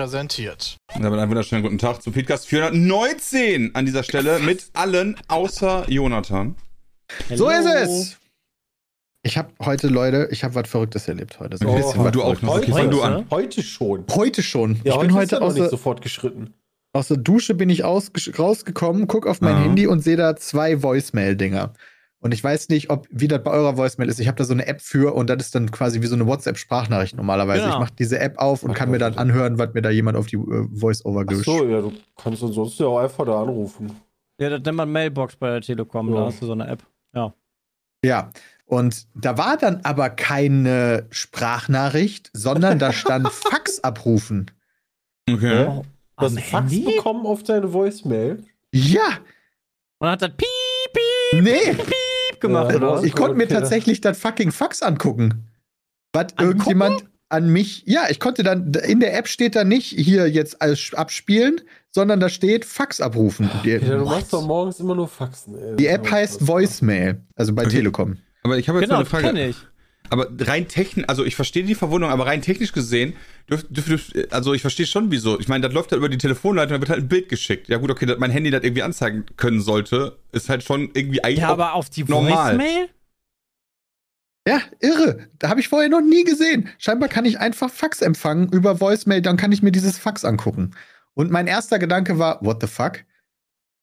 Präsentiert. Damit einen wunderschönen guten Tag zu Podcast 419 an dieser Stelle mit allen außer Jonathan. So ist es. Ich habe heute, Leute, ich habe was Verrücktes erlebt heute. So ein Oh, bisschen was du auch noch. Okay, fang du an. Heute schon. Heute schon. Ja, ich bin heute aus nicht der, sofort geschritten. aus der Dusche bin ich rausgekommen, guck auf mein Ja. Handy und sehe da zwei Voicemail-Dinger. Und ich weiß nicht, ob wie das bei eurer Voicemail ist. Ich habe da so eine App für und das ist dann quasi wie so eine WhatsApp-Sprachnachricht normalerweise. Genau. Ich mache diese App auf und kann mir dann anhören, was mir da jemand auf die äh, Voice-Over Ach gesch- so, ja, du kannst ansonsten ja auch einfach da anrufen. Ja, das nennt man Mailbox bei der Telekom, Ja. da hast du so eine App. Ja. Und da war dann aber keine Sprachnachricht, sondern da stand Fax abrufen. Okay. Ja? Du hast Am Fax Handy? bekommen auf deine Voicemail. Ja, Und hat das piep, piep, nee. piep gemacht, Ja, oder was? Ich konnte mir tatsächlich das fucking Fax angucken. Was Angucken? irgendjemand an mich, ja, ich konnte dann, in der App steht da nicht hier jetzt als abspielen, sondern da steht Fax abrufen. Ja, du What? machst doch morgens immer nur Faxen. Ey. die App heißt Voicemail, also bei Okay. Telekom. Aber ich habe jetzt Genau, eine Frage. kenn ich. Aber rein technisch, also ich verstehe die Verwundung, aber rein technisch gesehen, dürf, dürf, dürf, also ich verstehe schon wieso. Ich meine, das läuft halt über die Telefonleitung, da wird halt ein Bild geschickt. Ja gut, okay, dass mein Handy das irgendwie anzeigen können sollte, ist halt schon irgendwie eigentlich Ja, aber auf die normal. Voicemail? Ja, irre. Da habe ich vorher noch nie gesehen. Scheinbar kann ich einfach Fax empfangen über Voicemail, dann kann ich mir dieses Fax angucken. Und mein erster Gedanke war, what the fuck?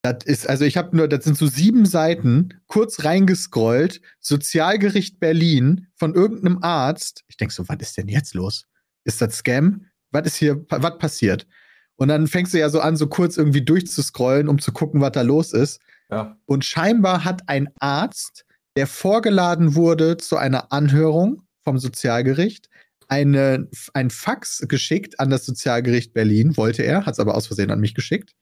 Das ist, also ich habe nur, das sind so sieben Seiten, kurz reingescrollt, Sozialgericht Berlin von irgendeinem Arzt. Ich denk so, was ist denn jetzt los? Ist das Scam? Was ist hier, was passiert? Und dann fängst du ja so an, so kurz irgendwie durchzuscrollen, um zu gucken, was da los ist. Ja. Und scheinbar hat ein Arzt, der vorgeladen wurde zu einer Anhörung vom Sozialgericht, eine, ein Fax geschickt an das Sozialgericht Berlin, wollte er, hat es aber aus Versehen an mich geschickt.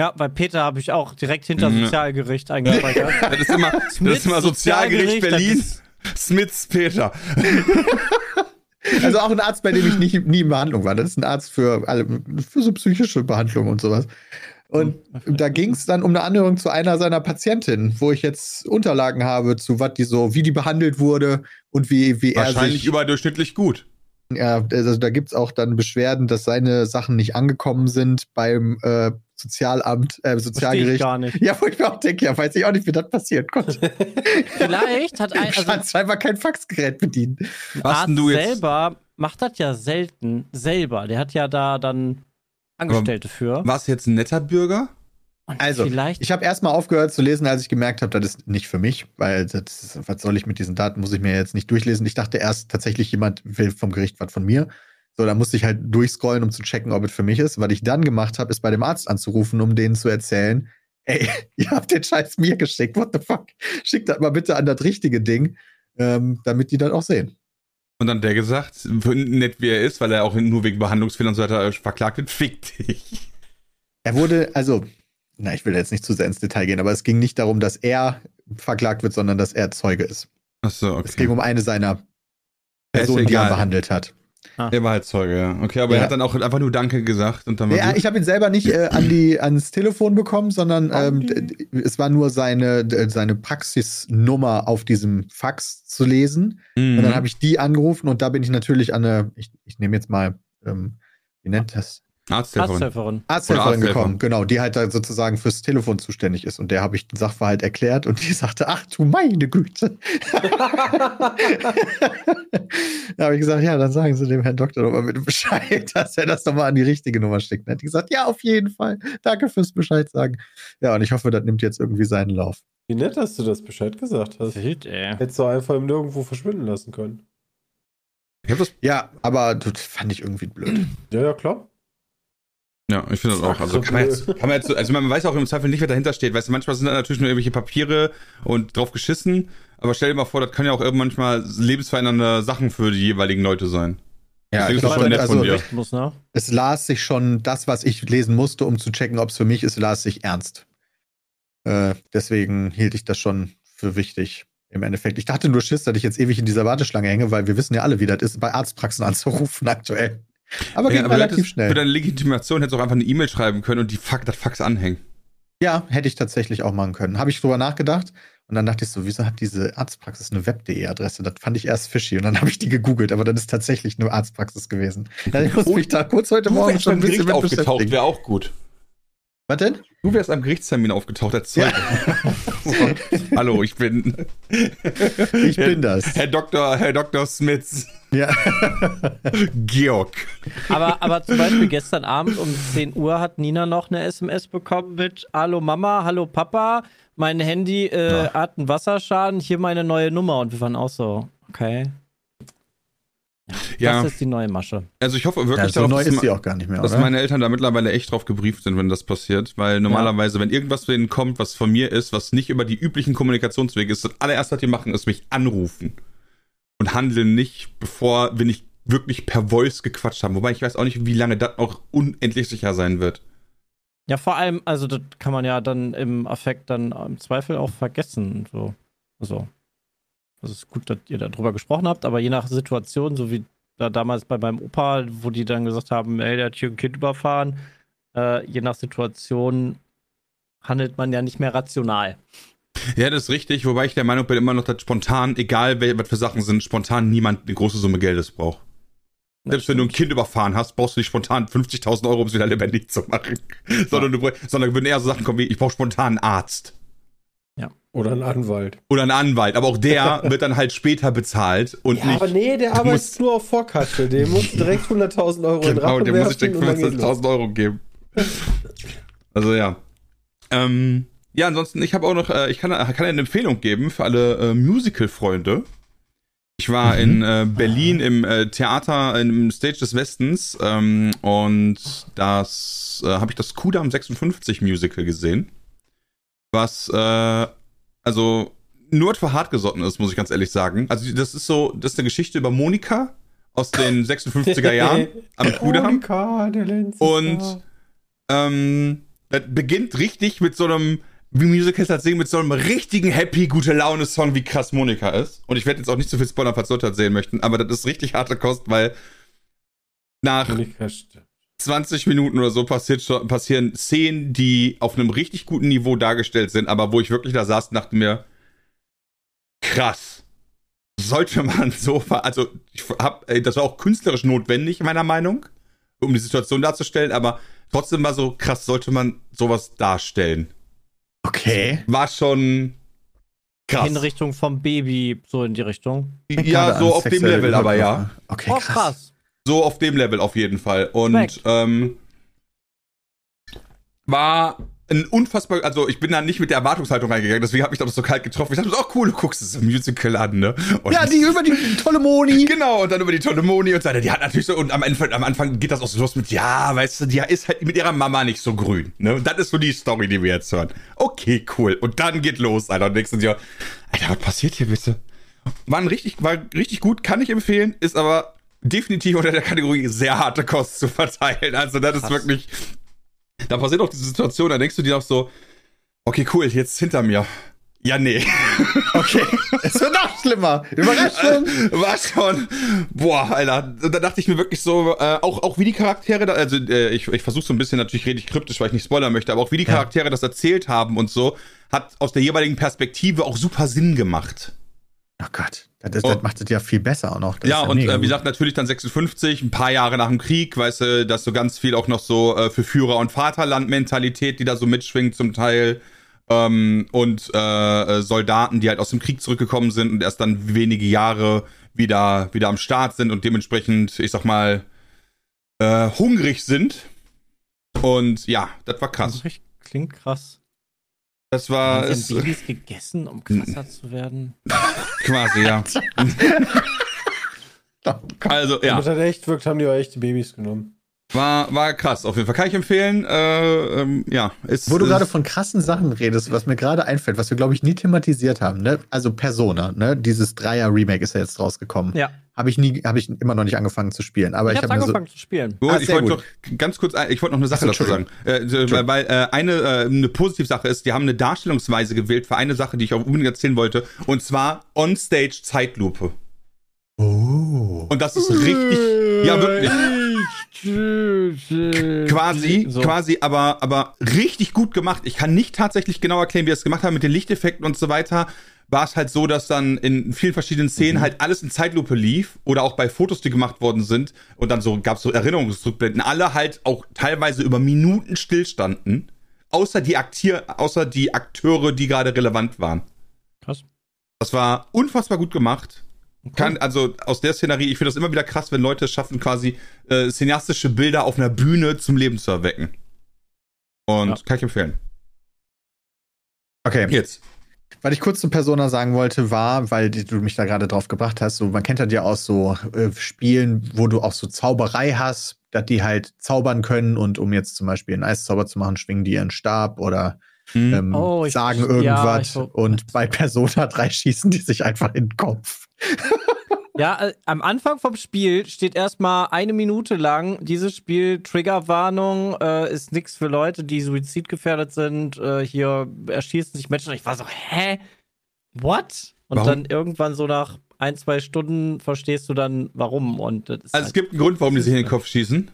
Ja, bei Peter habe ich auch direkt hinter Mhm. Sozialgericht eingespeichert. Das ist immer, das ist immer Sozialgericht Sozialgericht, Berlin. Smiths Peter. Also auch ein Arzt, bei dem ich nicht, nie in Behandlung war. Das ist ein Arzt für, alle, für so psychische Behandlung und sowas. Und da ging es dann um eine Anhörung zu einer seiner Patientinnen, wo ich jetzt Unterlagen habe zu was die so, wie die behandelt wurde und wie, wie er Wahrscheinlich sich überdurchschnittlich gut. Ja, also da gibt's auch dann Beschwerden, dass seine Sachen nicht angekommen sind beim äh, Sozialamt, äh, Verstehe ich Sozialgericht. gar nicht. Ja, wo ich mir auch denke, ja, weiß ich auch nicht, wie das passieren konnte. Vielleicht hat ein, Ich also kann zweimal kein Faxgerät bedienen. Was Arzt denn du jetzt? selber macht das ja selten selber. Der hat ja da dann Angestellte für. Warst du jetzt ein netter Bürger? Und Also, vielleicht Ich habe erstmal aufgehört zu lesen, als ich gemerkt habe, das ist nicht für mich, weil das ist, was soll ich mit diesen Daten, muss ich mir jetzt nicht durchlesen. Ich dachte erst tatsächlich, jemand will vom Gericht was von mir. So, da musste ich halt durchscrollen, um zu checken, ob es für mich ist. Was ich dann gemacht habe, ist bei dem Arzt anzurufen, um denen zu erzählen, ey, ihr habt den Scheiß mir geschickt, what the fuck? Schickt das mal bitte an das richtige Ding, ähm, damit die das auch sehen. Und dann hat der gesagt, nett wie er ist, weil er auch nur wegen Behandlungsfehlern und so weiter äh, verklagt wird, fick dich. Er wurde, also, na, ich will jetzt nicht zu sehr ins Detail gehen, aber es ging nicht darum, dass er verklagt wird, sondern dass er Zeuge ist. Achso, okay. Es ging um eine seiner Personen, die er behandelt hat. Er war halt Zeuge, ja. Okay, aber Ja. er hat dann auch einfach nur Danke gesagt und dann war Ja, gut. ich habe ihn selber nicht äh, an die, ans Telefon bekommen, sondern ähm, es war nur seine, seine Praxisnummer auf diesem Fax zu lesen. Mhm. Und dann habe ich die angerufen und da bin ich natürlich an eine, ich, ich nehme jetzt mal, ähm, wie nennt das? Arzthelferin. Arzthelferin. Arzthelferin gekommen, genau, die halt da sozusagen fürs Telefon zuständig ist. Und der habe ich den Sachverhalt erklärt und die sagte, ach du meine Güte. da habe ich gesagt, ja, dann sagen Sie dem Herrn Doktor doch mal bitte Bescheid, dass er das doch mal an die richtige Nummer steckt. Dann hat die gesagt, ja, auf jeden Fall. Danke fürs Bescheid sagen. Ja, und ich hoffe, das nimmt jetzt irgendwie seinen Lauf. Wie nett, dass du das Bescheid gesagt hast. Ey. Hättest du einfach im Nirgendwo verschwinden lassen können. Ich hab das, Ja, aber das fand ich irgendwie blöd. Ja, ja, klar. Ja, ich finde das auch. Also So kann man, jetzt, kann man jetzt, so- also man weiß auch im Zweifel nicht, wer dahinter steht. Weißt du, manchmal sind da natürlich nur irgendwelche Papiere und drauf geschissen. Aber stell dir mal vor, das können ja auch irgendwann manchmal lebensverändernde Sachen für die jeweiligen Leute sein. Ja, ich ist das glaub, schon nett also, von dir. Muss, ne? es las sich schon das, was ich lesen musste, um zu checken, ob es für mich ist, las sich ernst. Äh, deswegen hielt ich das schon für wichtig. Im Endeffekt. Ich dachte nur Schiss, dass ich jetzt ewig in dieser Warteschlange hänge, weil wir wissen ja alle, wie das ist, bei Arztpraxen anzurufen aktuell. Aber Ja, ging aber relativ schnell. für deine Legitimation hättest du auch einfach eine E-Mail schreiben können und die Fuck, das Fax anhängen. Ja, hätte ich tatsächlich auch machen können. Habe ich drüber nachgedacht. Und dann dachte ich so, wieso hat diese Arztpraxis eine web.de-Adresse? Das fand ich erst fishy. Und dann habe ich die gegoogelt, aber dann ist tatsächlich eine Arztpraxis gewesen. Ja, ich muss mich da kurz heute Morgen schon ein bisschen Gericht aufgetaucht, wäre auch gut. Was denn? Du wärst am Gerichtstermin aufgetaucht, als Zeuge. Hallo, ich bin Ich bin das. Herr Dr. Herr Dr. Smith. Ja. Georg. Aber, aber zum Beispiel gestern Abend um 10 Uhr hat Nina noch eine SMS bekommen mit Hallo Mama, hallo Papa, mein Handy äh, hat einen Wasserschaden, hier meine neue Nummer. Und wir waren auch so, okay. Ja, Das ist die neue Masche. also ich hoffe wirklich ja so darauf, neu dass, ist ma- sie auch gar nicht mehr, dass meine Eltern da mittlerweile echt drauf gebrieft sind, wenn das passiert. Weil normalerweise, wenn irgendwas zu denen kommt, was von mir ist, was nicht über die üblichen Kommunikationswege ist, das allererste, was die machen, ist mich anrufen. Und handeln nicht, bevor wir nicht wirklich per Voice gequatscht haben. Wobei ich weiß auch nicht, wie lange das auch unendlich sicher sein wird. Ja, vor allem, also das kann man ja dann im Affekt dann im Zweifel auch vergessen. So. Also, es ist gut, dass ihr darüber gesprochen habt, aber je nach Situation, so wie da damals bei meinem Opa, wo die dann gesagt haben, ey, der hat hier ein Kind überfahren, äh, je nach Situation handelt man ja nicht mehr rational. Ja, das ist richtig, wobei ich der Meinung bin immer noch, dass spontan, egal was für Sachen sind, spontan niemand eine große Summe Geldes braucht. Selbst wenn du ein Kind überfahren hast, brauchst du nicht spontan 50.000 Euro, um es wieder lebendig zu machen. sondern, du, sondern würden eher so Sachen kommen wie, ich brauche spontan einen Arzt. Oder ein Anwalt. Oder einen Anwalt. Aber auch der wird dann halt später bezahlt und Ja, nicht. aber nee, der arbeitet musst- nur auf Vorkasse. Dem muss direkt 100.000 Euro in den Genau, Rachen der muss ich direkt und dann geht's los. 15.000 Euro geben. Also ja. Ähm, ja, ansonsten, ich habe auch noch, äh, ich kann, kann eine Empfehlung geben für alle äh, Musical-Freunde. Ich war Mhm. in äh, Berlin im äh, Theater, im Stage des Westens ähm, und das äh, habe ich das Kudam 56 Musical gesehen. Was, äh, also nur für hartgesotten ist, muss ich ganz ehrlich sagen. Also das ist so, das ist eine Geschichte über Monika aus den 56er Jahren am Kudam. Monika, der Lenz. Und ähm, das beginnt richtig mit so einem, wie Musicals das singen, mit so einem richtigen happy, gute Laune-Song, wie krass Monika ist. Und ich werde jetzt auch nicht zu viel spoilern, falls Leute das sehen möchten, aber das ist richtig harte Kost, weil nach. 20 Minuten oder so passiert schon, passieren Szenen, die auf einem richtig guten Niveau dargestellt sind, aber wo ich wirklich da saß und dachte mir, krass. Sollte man so, also ich hab, ey, das war auch künstlerisch notwendig, meiner Meinung, um die Situation darzustellen, aber trotzdem war so krass, sollte man sowas darstellen. Okay. War schon krass. In Richtung vom Baby, so in die Richtung. Ja, so auf dem Level aber ja. Okay, Oh, krass. So auf dem Level auf jeden Fall. Und ähm, war ein unfassbar, also ich bin da nicht mit der Erwartungshaltung reingegangen, deswegen hat mich das so kalt getroffen. Ich dachte, oh cool, du guckst es im Musical an, ne? Und Ja, die über die tolle Moni. Genau, und dann über die tolle Moni und so weiter. Die hat natürlich so, und am Anfang, am Anfang geht das auch so los mit, ja, weißt du, die ist halt mit ihrer Mama nicht so grün. Ne? Und das ist so die Story, die wir jetzt hören. Okay, cool. Und dann geht los, Alter. Und du dir, Alter, was passiert hier bitte? War, richtig, war richtig gut, kann ich empfehlen, ist aber definitiv unter der Kategorie sehr harte Kost zu verteilen. Also, das ist Krass. wirklich. Da passiert auch diese Situation, da denkst du dir auch so, okay, cool, jetzt hinter mir. Ja, nee. Okay. Es wird noch schlimmer. Überraschung. War schon. Boah, Alter. Und Da dachte ich mir wirklich so, äh, auch, auch wie die Charaktere, da, also äh, ich, ich versuche so ein bisschen natürlich rede ich kryptisch, weil ich nicht spoilern möchte, aber auch wie die Ja. Charaktere das erzählt haben und so, hat aus der jeweiligen Perspektive auch super Sinn gemacht. Oh Gott. Das, das, Oh. das macht es ja viel besser auch noch. Das ja, ist und äh, wie gesagt, natürlich dann 56, ein paar Jahre nach dem Krieg, weißt du, dass so ganz viel auch noch so äh, für Führer- und Vaterland-Mentalität, die da so mitschwingt zum Teil. Ähm, und äh, Soldaten, die halt aus dem Krieg zurückgekommen sind und erst dann wenige Jahre wieder, wieder am Start sind und dementsprechend, ich sag mal, äh, hungrig sind. Und ja, das war krass. Das richtig- klingt krass. Das war Haben sie Babys gegessen, um krasser zu werden? quasi, ja. Also, ja. Damit das echt wirkt, haben die auch echte Babys genommen. War, war krass, auf jeden Fall. Kann ich empfehlen. Äh, ähm, ja, ist. Wo du gerade von krassen Sachen redest, was mir gerade einfällt, was wir, glaube ich, nie thematisiert haben, ne? Also Persona, ne? Dieses Dreier-Remake ist ja jetzt rausgekommen. Ja. Habe ich nie, habe ich immer noch nicht angefangen zu spielen. Aber Ich, ich, habe mir so. angefangen zu spielen. Gut, Ah, ich wollte noch ganz kurz, ich wollte noch eine Sache dazu sagen. Äh, weil weil äh, eine, äh, eine Positivsache ist, die haben eine Darstellungsweise gewählt für eine Sache, die ich auch unbedingt erzählen wollte. Und zwar On-Stage Zeitlupe. Oh. Und das ist richtig. Ja, wirklich. Quasi, So. quasi, aber, aber richtig gut gemacht. Ich kann nicht tatsächlich genau erklären, wie er es gemacht hat mit den Lichteffekten und so weiter. War es halt so, dass dann in vielen verschiedenen Szenen Mhm. halt alles in Zeitlupe lief oder auch bei Fotos, die gemacht worden sind und dann so gab es so Erinnerungsrückblenden, alle halt auch teilweise über Minuten stillstanden, außer die Aktier, außer die Akteure, die gerade relevant waren. Krass. Das war unfassbar gut gemacht. Kann, also aus der Szenerie, ich finde das immer wieder krass, wenn Leute es schaffen, quasi äh, cineastische Bilder auf einer Bühne zum Leben zu erwecken. Und Ja. kann ich empfehlen. Okay. Jetzt. Was ich kurz zu Persona sagen wollte, war, weil die- du mich da gerade drauf gebracht hast, so, man kennt das ja aus so äh, Spielen, wo du auch so Zauberei hast, dass die halt zaubern können und um jetzt zum Beispiel einen Eiszauber zu machen, schwingen die ihren Stab oder Hm. ähm, Oh, ich- sagen ja, irgendwas. ich so- und bei Persona 3 schießen die sich einfach in den Kopf. Ja, äh, am Anfang vom Spiel steht erstmal eine Minute lang, dieses Spiel, Triggerwarnung, äh, ist nichts für Leute, die suizidgefährdet sind. Äh, hier erschießen sich Menschen. Und ich war so, hä? What? Und Warum? dann irgendwann so nach ein, zwei Stunden verstehst du dann, warum. Und Also es halt, gibt einen Grund, warum die sich in den Kopf schießen.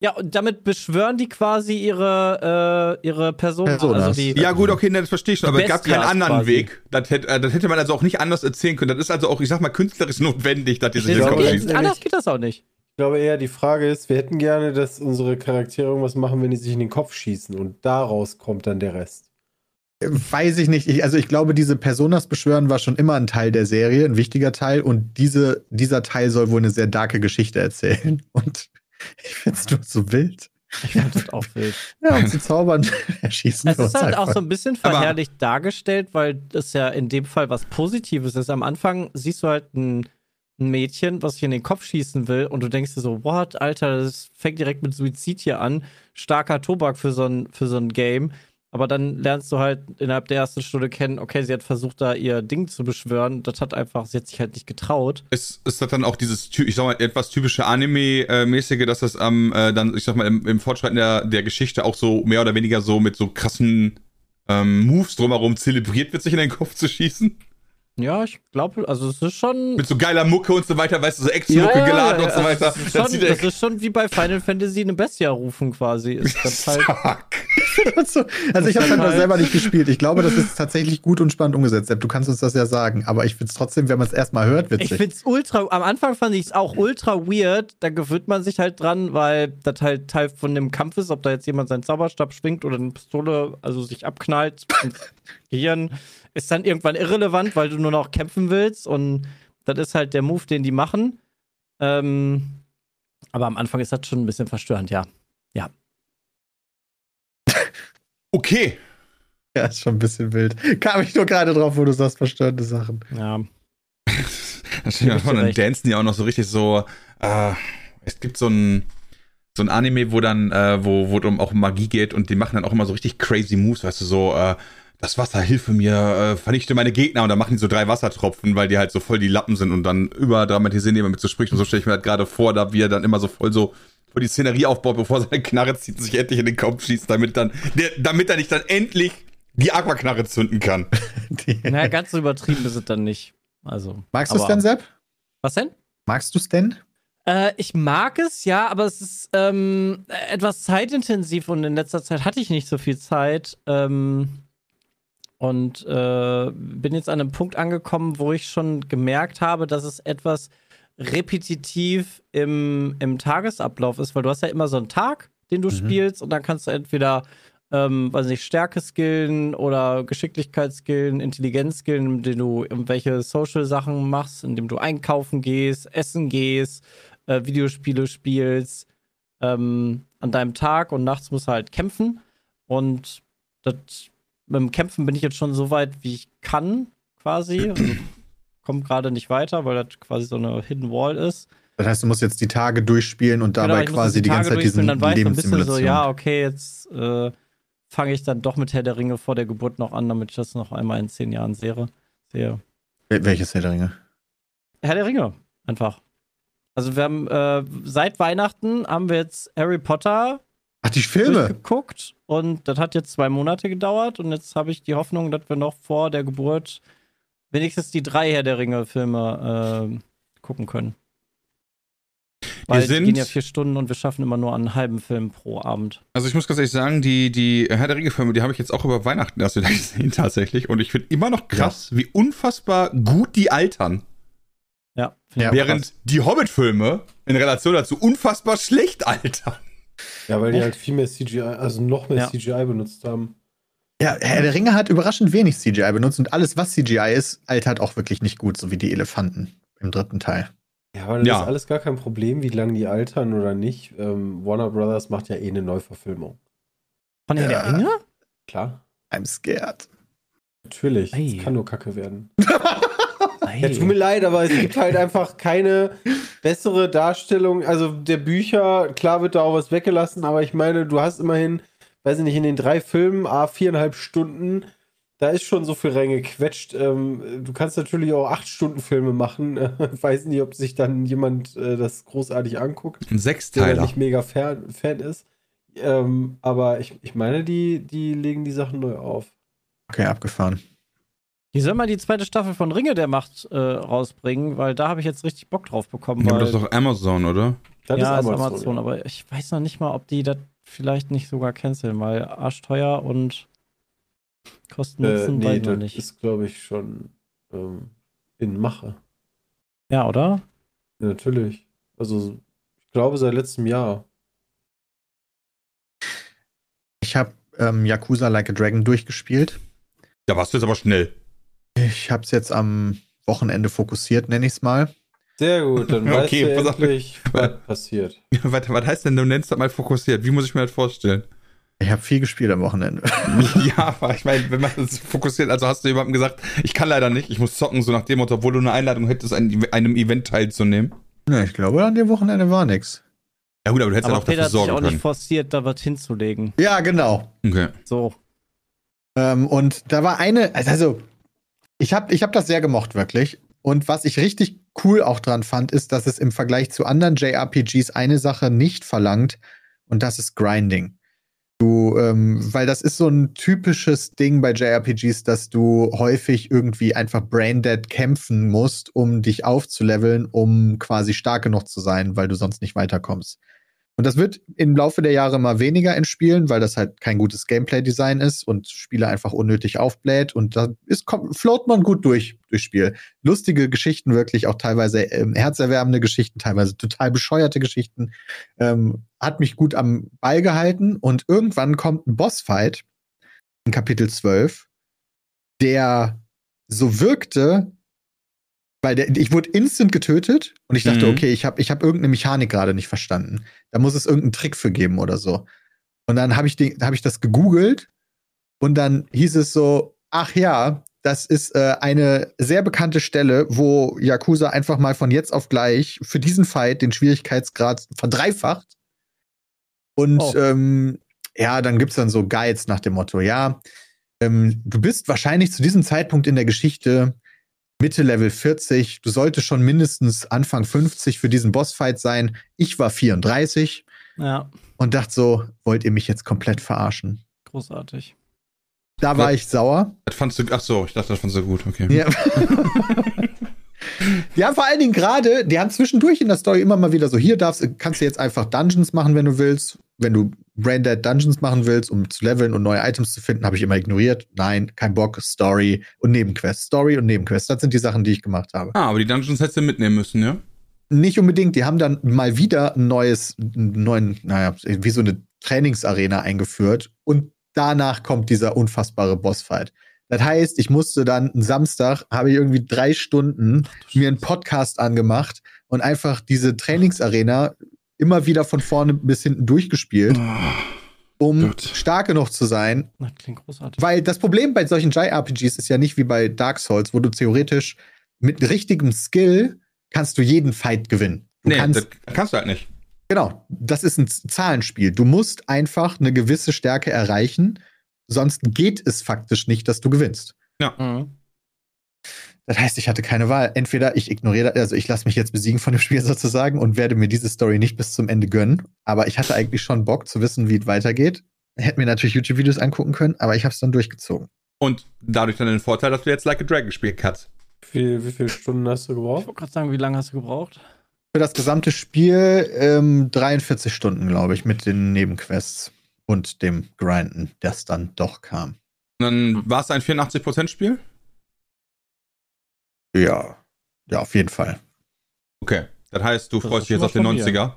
Ja, und damit beschwören die quasi ihre, äh, ihre Person. Personas. Also die, Ja, gut, okay, das verstehe ich schon, aber es gab keinen anderen quasi. Weg. Das hätte, äh, das hätte man also auch nicht anders erzählen können. Das ist also auch, ich sag mal, künstlerisch notwendig, dass die sich das- anders geht das auch nicht. Ich glaube eher, die Frage ist, wir hätten gerne, dass unsere Charaktere irgendwas machen, wenn die sich in den Kopf schießen. Und daraus kommt dann der Rest. Weiß ich nicht. Ich, also ich glaube, diese Personas beschwören war schon immer ein Teil der Serie, ein wichtiger Teil. Und diese, dieser Teil soll wohl eine sehr darke Geschichte erzählen. Und ich finde es nur so wild. Ich das auch wild. Ja, und sie zaubern, erschießen Es ist halt auch einfach. so ein bisschen Aber- verherrlicht dargestellt, weil das ja in dem Fall was Positives ist. Am Anfang siehst du halt ein, ein Mädchen, was sich in den Kopf schießen will und du denkst dir so, what, Alter, das fängt direkt mit Suizid hier an. Starker Tobak für so ein, für so ein Game. Aber dann lernst du halt innerhalb der ersten Stunde kennen, okay, sie hat versucht, da ihr Ding zu beschwören. Das hat einfach, sie hat sich halt nicht getraut. Ist, ist das dann auch dieses, ich sag mal, etwas typische Anime-mäßige, dass das am, äh, dann, ich sag mal, im, im Fortschreiten der, der Geschichte auch so mehr oder weniger so mit so krassen ähm, Moves drumherum zelebriert wird, sich in den Kopf zu schießen? Ja, ich glaube, also es ist schon. Mit so geiler Mucke und so weiter, weißt du, so Action-Mucke geladen und so weiter. Das ist, Das schon, das echt ist schon wie bei Final Fantasy eine Bestia rufen quasi. Ist das halt, Also, ich habe dann halt selber nicht gespielt. Ich glaube, das ist tatsächlich gut und spannend umgesetzt. Du kannst uns das ja sagen. Aber ich finde es trotzdem, wenn man es erstmal hört, ich witzig. find's ultra, am Anfang fand ich es auch ultra weird, da gewöhnt man sich halt dran, weil das halt Teil von dem Kampf ist, ob da jetzt jemand seinen Zauberstab schwingt oder eine Pistole, also sich abknallt. Gehirn ist dann irgendwann irrelevant, weil du nur noch kämpfen willst und das ist halt der Move, den die machen. Ähm, aber am Anfang ist das schon ein bisschen verstörend, ja. Okay. Ja, ist schon ein bisschen wild. Kam ich nur gerade drauf, wo du sagst, verstörende Sachen. Ja. Das ich dir und dann dancen die auch noch so richtig so. Äh, es gibt so ein so ein Anime, wo dann, äh, wo wo um auch Magie geht und die machen dann auch immer so richtig crazy Moves, weißt du, so äh, das Wasser hilfe mir, äh, vernichte meine Gegner und dann machen die so drei Wassertropfen, weil die halt so voll die Lappen sind und dann überdramatisieren die immer mit so Sprüchen und so stelle ich mir halt gerade vor, da wie er dann immer so voll so voll die Szenerie aufbaut, bevor seine Knarre zieht und sich endlich in den Kopf schießt, damit dann der, damit er nicht dann endlich die Aquaknarre zünden kann. Naja, ganz so übertrieben ist es dann nicht. Also. Magst du es denn, Sepp? Was denn? Magst du es denn? Äh, ich mag es, ja, aber es ist ähm, etwas zeitintensiv und in letzter Zeit hatte ich nicht so viel Zeit. Ähm, und äh, bin jetzt an einem Punkt angekommen, wo ich schon gemerkt habe, dass es etwas repetitiv im, im Tagesablauf ist, weil du hast ja immer so einen Tag, den du Mhm. spielst und dann kannst du entweder, ähm, weiß nicht, Stärke skillen oder Geschicklichkeit skillen, Intelligenz skillen, indem du irgendwelche Social-Sachen machst, indem du einkaufen gehst, essen gehst, äh, Videospiele spielst, ähm, an deinem Tag und nachts musst du halt kämpfen. Und das, mit dem Kämpfen bin ich jetzt schon so weit, wie ich kann, quasi. Also, kommt gerade nicht weiter, weil das quasi so eine Hidden Wall ist. Das heißt, du musst jetzt die Tage durchspielen und dabei Genau, quasi jetzt die ganze Zeit diesen dann weiß ich so ein bisschen so, ja, okay, jetzt äh, fange ich dann doch mit Herr der Ringe vor der Geburt noch an, damit ich das noch einmal in zehn Jahren sehe. sehe. Wel- Welches Herr der Ringe? Herr der Ringe, einfach. Also wir haben äh, seit Weihnachten haben wir jetzt Harry Potter Ach, die Filme. durchgeguckt und das hat jetzt zwei Monate gedauert und jetzt habe ich die Hoffnung, dass wir noch vor der Geburt wenigstens die drei Herr der Ringe Filme äh, gucken können. Weil Wir die sind- gehen ja vier Stunden und wir schaffen immer nur einen halben Film pro Abend. Also ich muss ganz ehrlich sagen, die, die Herr der Ringe-Filme, die habe ich jetzt auch über Weihnachten erst wieder gesehen tatsächlich. Und ich finde immer noch krass, wie unfassbar gut die altern. Ja, finde Ja. ich Während krass. die Hobbit-Filme in Relation dazu unfassbar schlecht altern. Ja, weil die halt viel mehr CGI, also noch mehr Ja. CGI benutzt haben. Ja, Herr der Ringe hat überraschend wenig CGI benutzt und alles, was CGI ist, altert auch wirklich nicht gut, so wie die Elefanten im dritten Teil. Ja, aber das Ja. ist alles gar kein Problem, wie lange die altern oder nicht. Ähm, Warner Brothers macht ja eh eine Neuverfilmung. Von Herr Ja. der Ringe? Klar. I'm scared. Natürlich. Ei. Es kann nur Kacke werden. Ja, tut mir leid, aber es gibt halt einfach keine bessere Darstellung. Also der Bücher, klar wird da auch was weggelassen, aber ich meine, du hast immerhin, weiß ich nicht, in den drei Filmen, a viereinhalb Stunden, da ist schon so viel reingequetscht. Ähm, du kannst natürlich auch acht Stunden Filme machen. weiß nicht, ob sich dann jemand äh, das großartig anguckt, Ein der Sechsteiler. nicht mega Fan, Fan ist. Ähm, aber ich, ich meine, die, die legen die Sachen neu auf. Okay, abgefahren. Die soll mal die zweite Staffel von Ringe der Macht äh, rausbringen, weil da habe ich jetzt richtig Bock drauf bekommen. Ja, aber weil, das ist doch Amazon, oder? Das ja, ist ist Amazon. Amazon, ja. aber ich weiß noch nicht mal, ob die das vielleicht nicht sogar canceln, weil arschteuer und Kosten Äh, nutzen nee, beide noch das nicht. ist, glaube ich, schon ähm, in Mache. ja, oder? Ja, natürlich. Also, ich glaube, seit letztem Jahr. Ich habe ähm, Yakuza Like a Dragon durchgespielt. Da warst du jetzt aber schnell. Ich habe es jetzt am Wochenende fokussiert, nenne ich es mal. Sehr gut, dann weißt Okay, du endlich, was passiert. was, was heißt denn, du nennst das mal fokussiert? Wie muss ich mir das vorstellen? Ich habe viel gespielt am Wochenende. ja, aber ich meine, wenn man das fokussiert, also hast du jemandem gesagt, ich kann leider nicht, ich muss zocken, so nach dem Motto, obwohl du eine Einladung hättest, an einem Event teilzunehmen. ne, ich glaube, an dem Wochenende war nix. Ja gut, aber du hättest ja auch Peter dafür hat sich auch sorgen nicht können. forciert, da was hinzulegen. Ja, genau. Okay. So. Ähm, und da war eine, also ich habe ich hab das sehr gemocht, wirklich. Und was ich richtig cool auch dran fand, ist, dass es im Vergleich zu anderen JRPGs eine Sache nicht verlangt und das ist Grinding. Du, ähm, weil das ist so ein typisches Ding bei JRPGs, dass du häufig irgendwie einfach braindead kämpfen musst, um dich aufzuleveln, um quasi stark genug zu sein, weil du sonst nicht weiterkommst. Und das wird im Laufe der Jahre immer weniger in Spielen, weil das halt kein gutes Gameplay-Design ist und Spiele einfach unnötig aufbläht. Und da ist, kommt, float man gut durch, durchs Spiel. Lustige Geschichten, wirklich auch teilweise ähm, herzerwärmende Geschichten, teilweise total bescheuerte Geschichten. Ähm, hat mich gut am Ball gehalten. Und irgendwann kommt ein Bossfight in Kapitel 12, der so wirkte, weil der, ich wurde instant getötet und ich dachte, Mhm. okay, ich habe ich hab irgendeine Mechanik gerade nicht verstanden. Da muss es irgendeinen Trick für geben oder so. Und dann habe ich, den- hab ich das gegoogelt und dann hieß es so, ach ja, das ist äh, eine sehr bekannte Stelle, wo Yakuza einfach mal von jetzt auf gleich für diesen Fight den Schwierigkeitsgrad verdreifacht. Und Oh. ähm, ja, dann gibt's dann so Guides nach dem Motto, ja, ähm, du bist wahrscheinlich zu diesem Zeitpunkt in der Geschichte Mitte Level 40. Du solltest schon mindestens Anfang 50 für diesen Bossfight sein. Ich war 34 Ja, und dachte so, wollt ihr mich jetzt komplett verarschen? großartig. Da war ich sauer. Das fandst du, ach so, ich dachte, das fandst du gut, okay. Ja. Die haben vor allen Dingen gerade, die haben zwischendurch in der Story immer mal wieder so, hier darfst, kannst du jetzt einfach Dungeons machen, wenn du willst. Wenn du Braindead Dungeons machen willst, um zu leveln und neue Items zu finden, habe ich immer ignoriert. Nein, kein Bock. Story und Nebenquest. Story und Nebenquest. Das sind die Sachen, die ich gemacht habe. Ah, aber die Dungeons hättest du mitnehmen müssen, ja? Nicht unbedingt. Die haben dann mal wieder ein neues, neuen, naja, wie so eine Trainingsarena eingeführt. Und danach kommt dieser unfassbare Bossfight. Das heißt, ich musste dann einen Samstag, habe ich irgendwie drei Stunden mir einen Podcast angemacht und einfach diese Trainingsarena immer wieder von vorne bis hinten durchgespielt, um Gott. stark genug zu sein. Das klingt großartig. Weil das Problem bei solchen JRPGs ist ja nicht wie bei Dark Souls, wo du theoretisch mit richtigem Skill kannst du jeden Fight gewinnen. Du Nee, kannst, das kannst du halt nicht. genau, das ist ein Zahlenspiel. Du musst einfach eine gewisse Stärke erreichen, sonst geht es faktisch nicht, dass du gewinnst. Mhm. Das heißt, ich hatte keine Wahl. Entweder ich ignoriere, also ich lasse mich jetzt besiegen von dem Spiel sozusagen und werde mir diese Story nicht bis zum Ende gönnen. Aber ich hatte eigentlich schon Bock zu wissen, wie es weitergeht. Hätte mir natürlich YouTube-Videos angucken können, aber ich habe es dann durchgezogen. Und dadurch dann den Vorteil, dass du jetzt Like a Dragon gespielt hast. Wie, viel, wie viele Stunden hast du Ich gebraucht? wollte gerade sagen, wie lange hast du gebraucht? für das gesamte Spiel ähm, 43 Stunden, glaube ich, mit den Nebenquests und dem Grinden, das dann doch kam. Dann war es ein 84%-Spiel? Ja. Ja, auf jeden Fall. Okay. Das heißt, du Das freust dich jetzt auf den mal von 90er.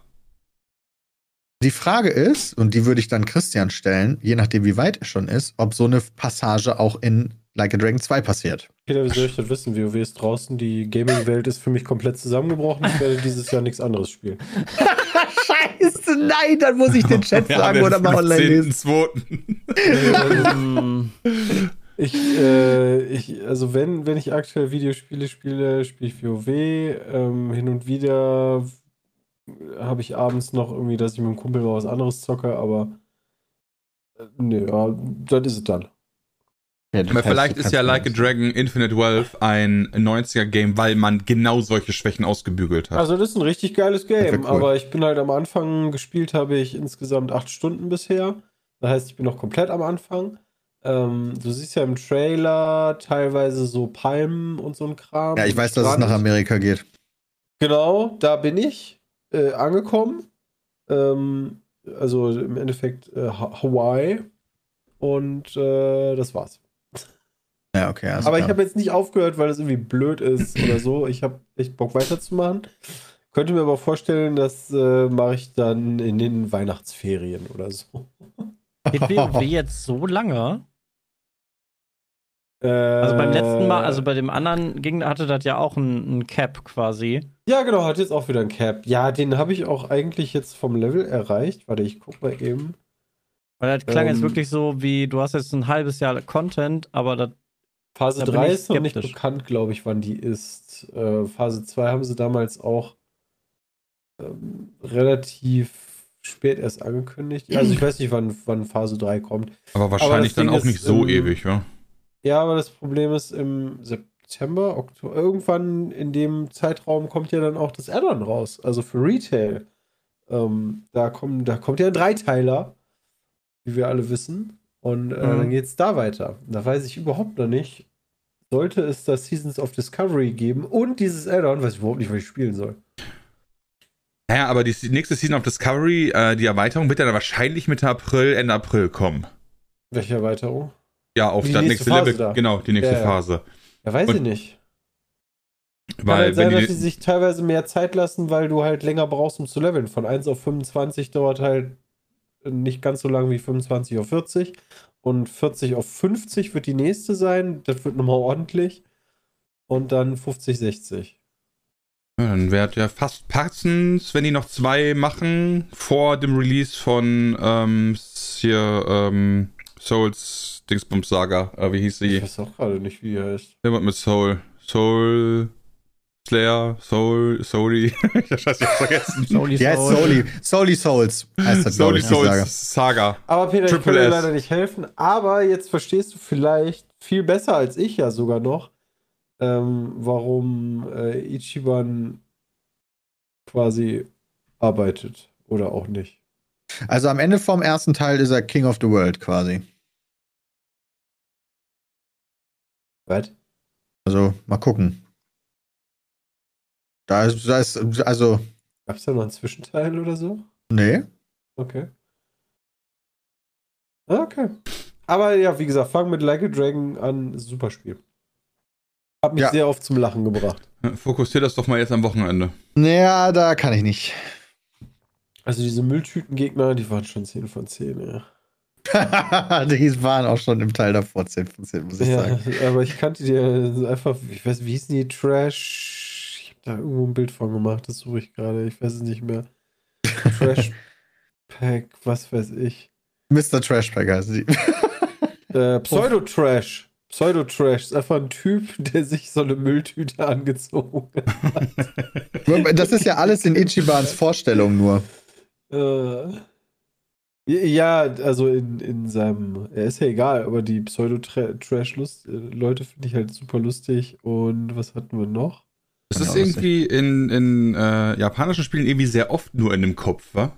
Die Frage ist, und die würde ich dann Christian stellen, je nachdem wie weit er schon ist, ob so eine Passage auch in Like a Dragon 2 passiert. Peter, wie soll ich das wissen? WoW ist draußen, die Gaming-Welt ist für mich komplett zusammengebrochen. Ich werde dieses Jahr nichts anderes spielen. Scheiße, nein, dann muss ich den Chat sagen haben oder mal online lesen. 15.2.. Ich, äh, ich, also wenn, wenn ich aktuell Videospiele spiele, spiele ich WoW. Ähm, hin und wieder habe ich abends noch irgendwie, dass ich mit dem Kumpel mal was anderes zocke, aber äh, nee, ja, das ist es dann. Ja, Aber heißt, vielleicht ist ja Like a Dragon Infinite Wealth ein 90er-Game, weil man genau solche Schwächen ausgebügelt hat. Also das ist ein richtig geiles Game, cool. aber ich bin halt am Anfang gespielt, habe ich insgesamt acht Stunden bisher. Das heißt, ich bin noch komplett am Anfang. Ähm, du siehst ja im Trailer teilweise so Palmen und so ein Kram. Ja, ich weiß, dass es Strand. nach Amerika geht. Genau, da bin ich äh, angekommen. Ähm, also im Endeffekt äh, Ha- Hawaii. Und äh, das war's. Ja, okay. Also Aber ich habe jetzt nicht aufgehört, weil es irgendwie blöd ist oder so. Ich habe echt Bock weiterzumachen. Könnte mir aber vorstellen, das äh, mache ich dann in den Weihnachtsferien oder so. geht WoW jetzt so lange? Äh, Also beim letzten Mal, also bei dem anderen ging, hatte das ja auch ein, ein Cap quasi. Ja, genau, hat jetzt auch wieder ein Cap. Ja, den habe ich auch eigentlich jetzt vom Level erreicht. Warte, ich guck mal eben. Weil das klang jetzt Ähm. wirklich so, wie du hast jetzt ein halbes Jahr Content, aber das Phase Da bin 3 ich ist noch nicht bekannt, glaube ich, wann die ist. Äh, Phase 2 haben sie damals auch ähm, relativ spät erst angekündigt. Also ich weiß nicht, wann, wann Phase 3 kommt. Aber wahrscheinlich das dann Ding auch ist, nicht so ähm, ewig, wa? Ja, aber das Problem ist, im September, Oktober, irgendwann in dem Zeitraum kommt ja dann auch das Add-on raus. Also für Retail. Ähm, da, kommen, da kommt ja ein Dreiteiler, wie wir alle wissen. Und äh, Mhm. dann geht es da weiter. Da weiß ich überhaupt noch nicht. Sollte es das Seasons of Discovery geben und dieses Add-on, weiß ich überhaupt nicht, was ich spielen soll. Ja, aber die nächste Season of Discovery, äh, die Erweiterung, wird dann wahrscheinlich Mitte April, Ende April kommen. Welche Erweiterung? Ja, auf Die das nächste nächste Level. da. Genau, die nächste Ja, ja. Phase. Ja, weiß Und- ich nicht. Kann Weil, halt sein, wenn dass die, sie sich teilweise mehr Zeit lassen, weil du halt länger brauchst, um zu leveln. Von 1 auf 25 dauert halt nicht ganz so lang wie 25 auf 40. Und 40 auf 50 wird die nächste sein. Das wird nochmal ordentlich. Und dann 50, 60. ja, dann wird ja fast passend, wenn die noch zwei machen vor dem Release von ähm, hier ähm, Souls Dingsbums Saga. Äh, wie hieß Ich sie? weiß auch gerade nicht, wie die heißt. Jemand mit Soul. Soul. Slayer, Soul, Soli. ich ich hab's vergessen. Soli Soul. Soli. Soli Souls heißt das, Soli ich, die Saga. Souls Saga. Aber Peter, ich Triple kann dir leider nicht helfen. Aber jetzt verstehst du vielleicht viel besser als ich ja sogar noch, ähm, warum äh, Ichiban quasi arbeitet. Oder auch nicht. Also am Ende vom ersten Teil ist er King of the World quasi. Was? Also mal gucken. Da ist, da ist also, Gab es da noch einen Zwischenteil oder so? nee. Okay. Okay. Aber ja, wie gesagt, fang mit Like a Dragon an. Super Spiel. Hat mich Ja. sehr oft zum Lachen gebracht. Fokussier das doch mal jetzt am Wochenende. Naja, da kann ich nicht. Also diese Mülltütengegner, die waren schon 10 von 10, ja. die waren auch schon im Teil davor 10 von 10, muss ich Ja, sagen. aber ich kannte die ja einfach, ich weiß, wie hießen die? Trash. Ich habe da irgendwo ein Bild von gemacht, das suche ich gerade, ich weiß es nicht mehr. Trash Pack, was weiß ich. Mr. Trashpack heißt die. Äh, Pseudo-Trash. Pseudo-Trash ist einfach ein Typ, der sich so eine Mülltüte angezogen hat. Das ist ja alles in Ichibans Vorstellung nur. Äh, ja, also in, in seinem, er ist ja egal, aber die Pseudo-Trash-Leute finde ich halt super lustig. Und was hatten wir noch? Ja, ist irgendwie in, in äh, japanischen Spielen irgendwie sehr oft nur in dem Kopf, wa?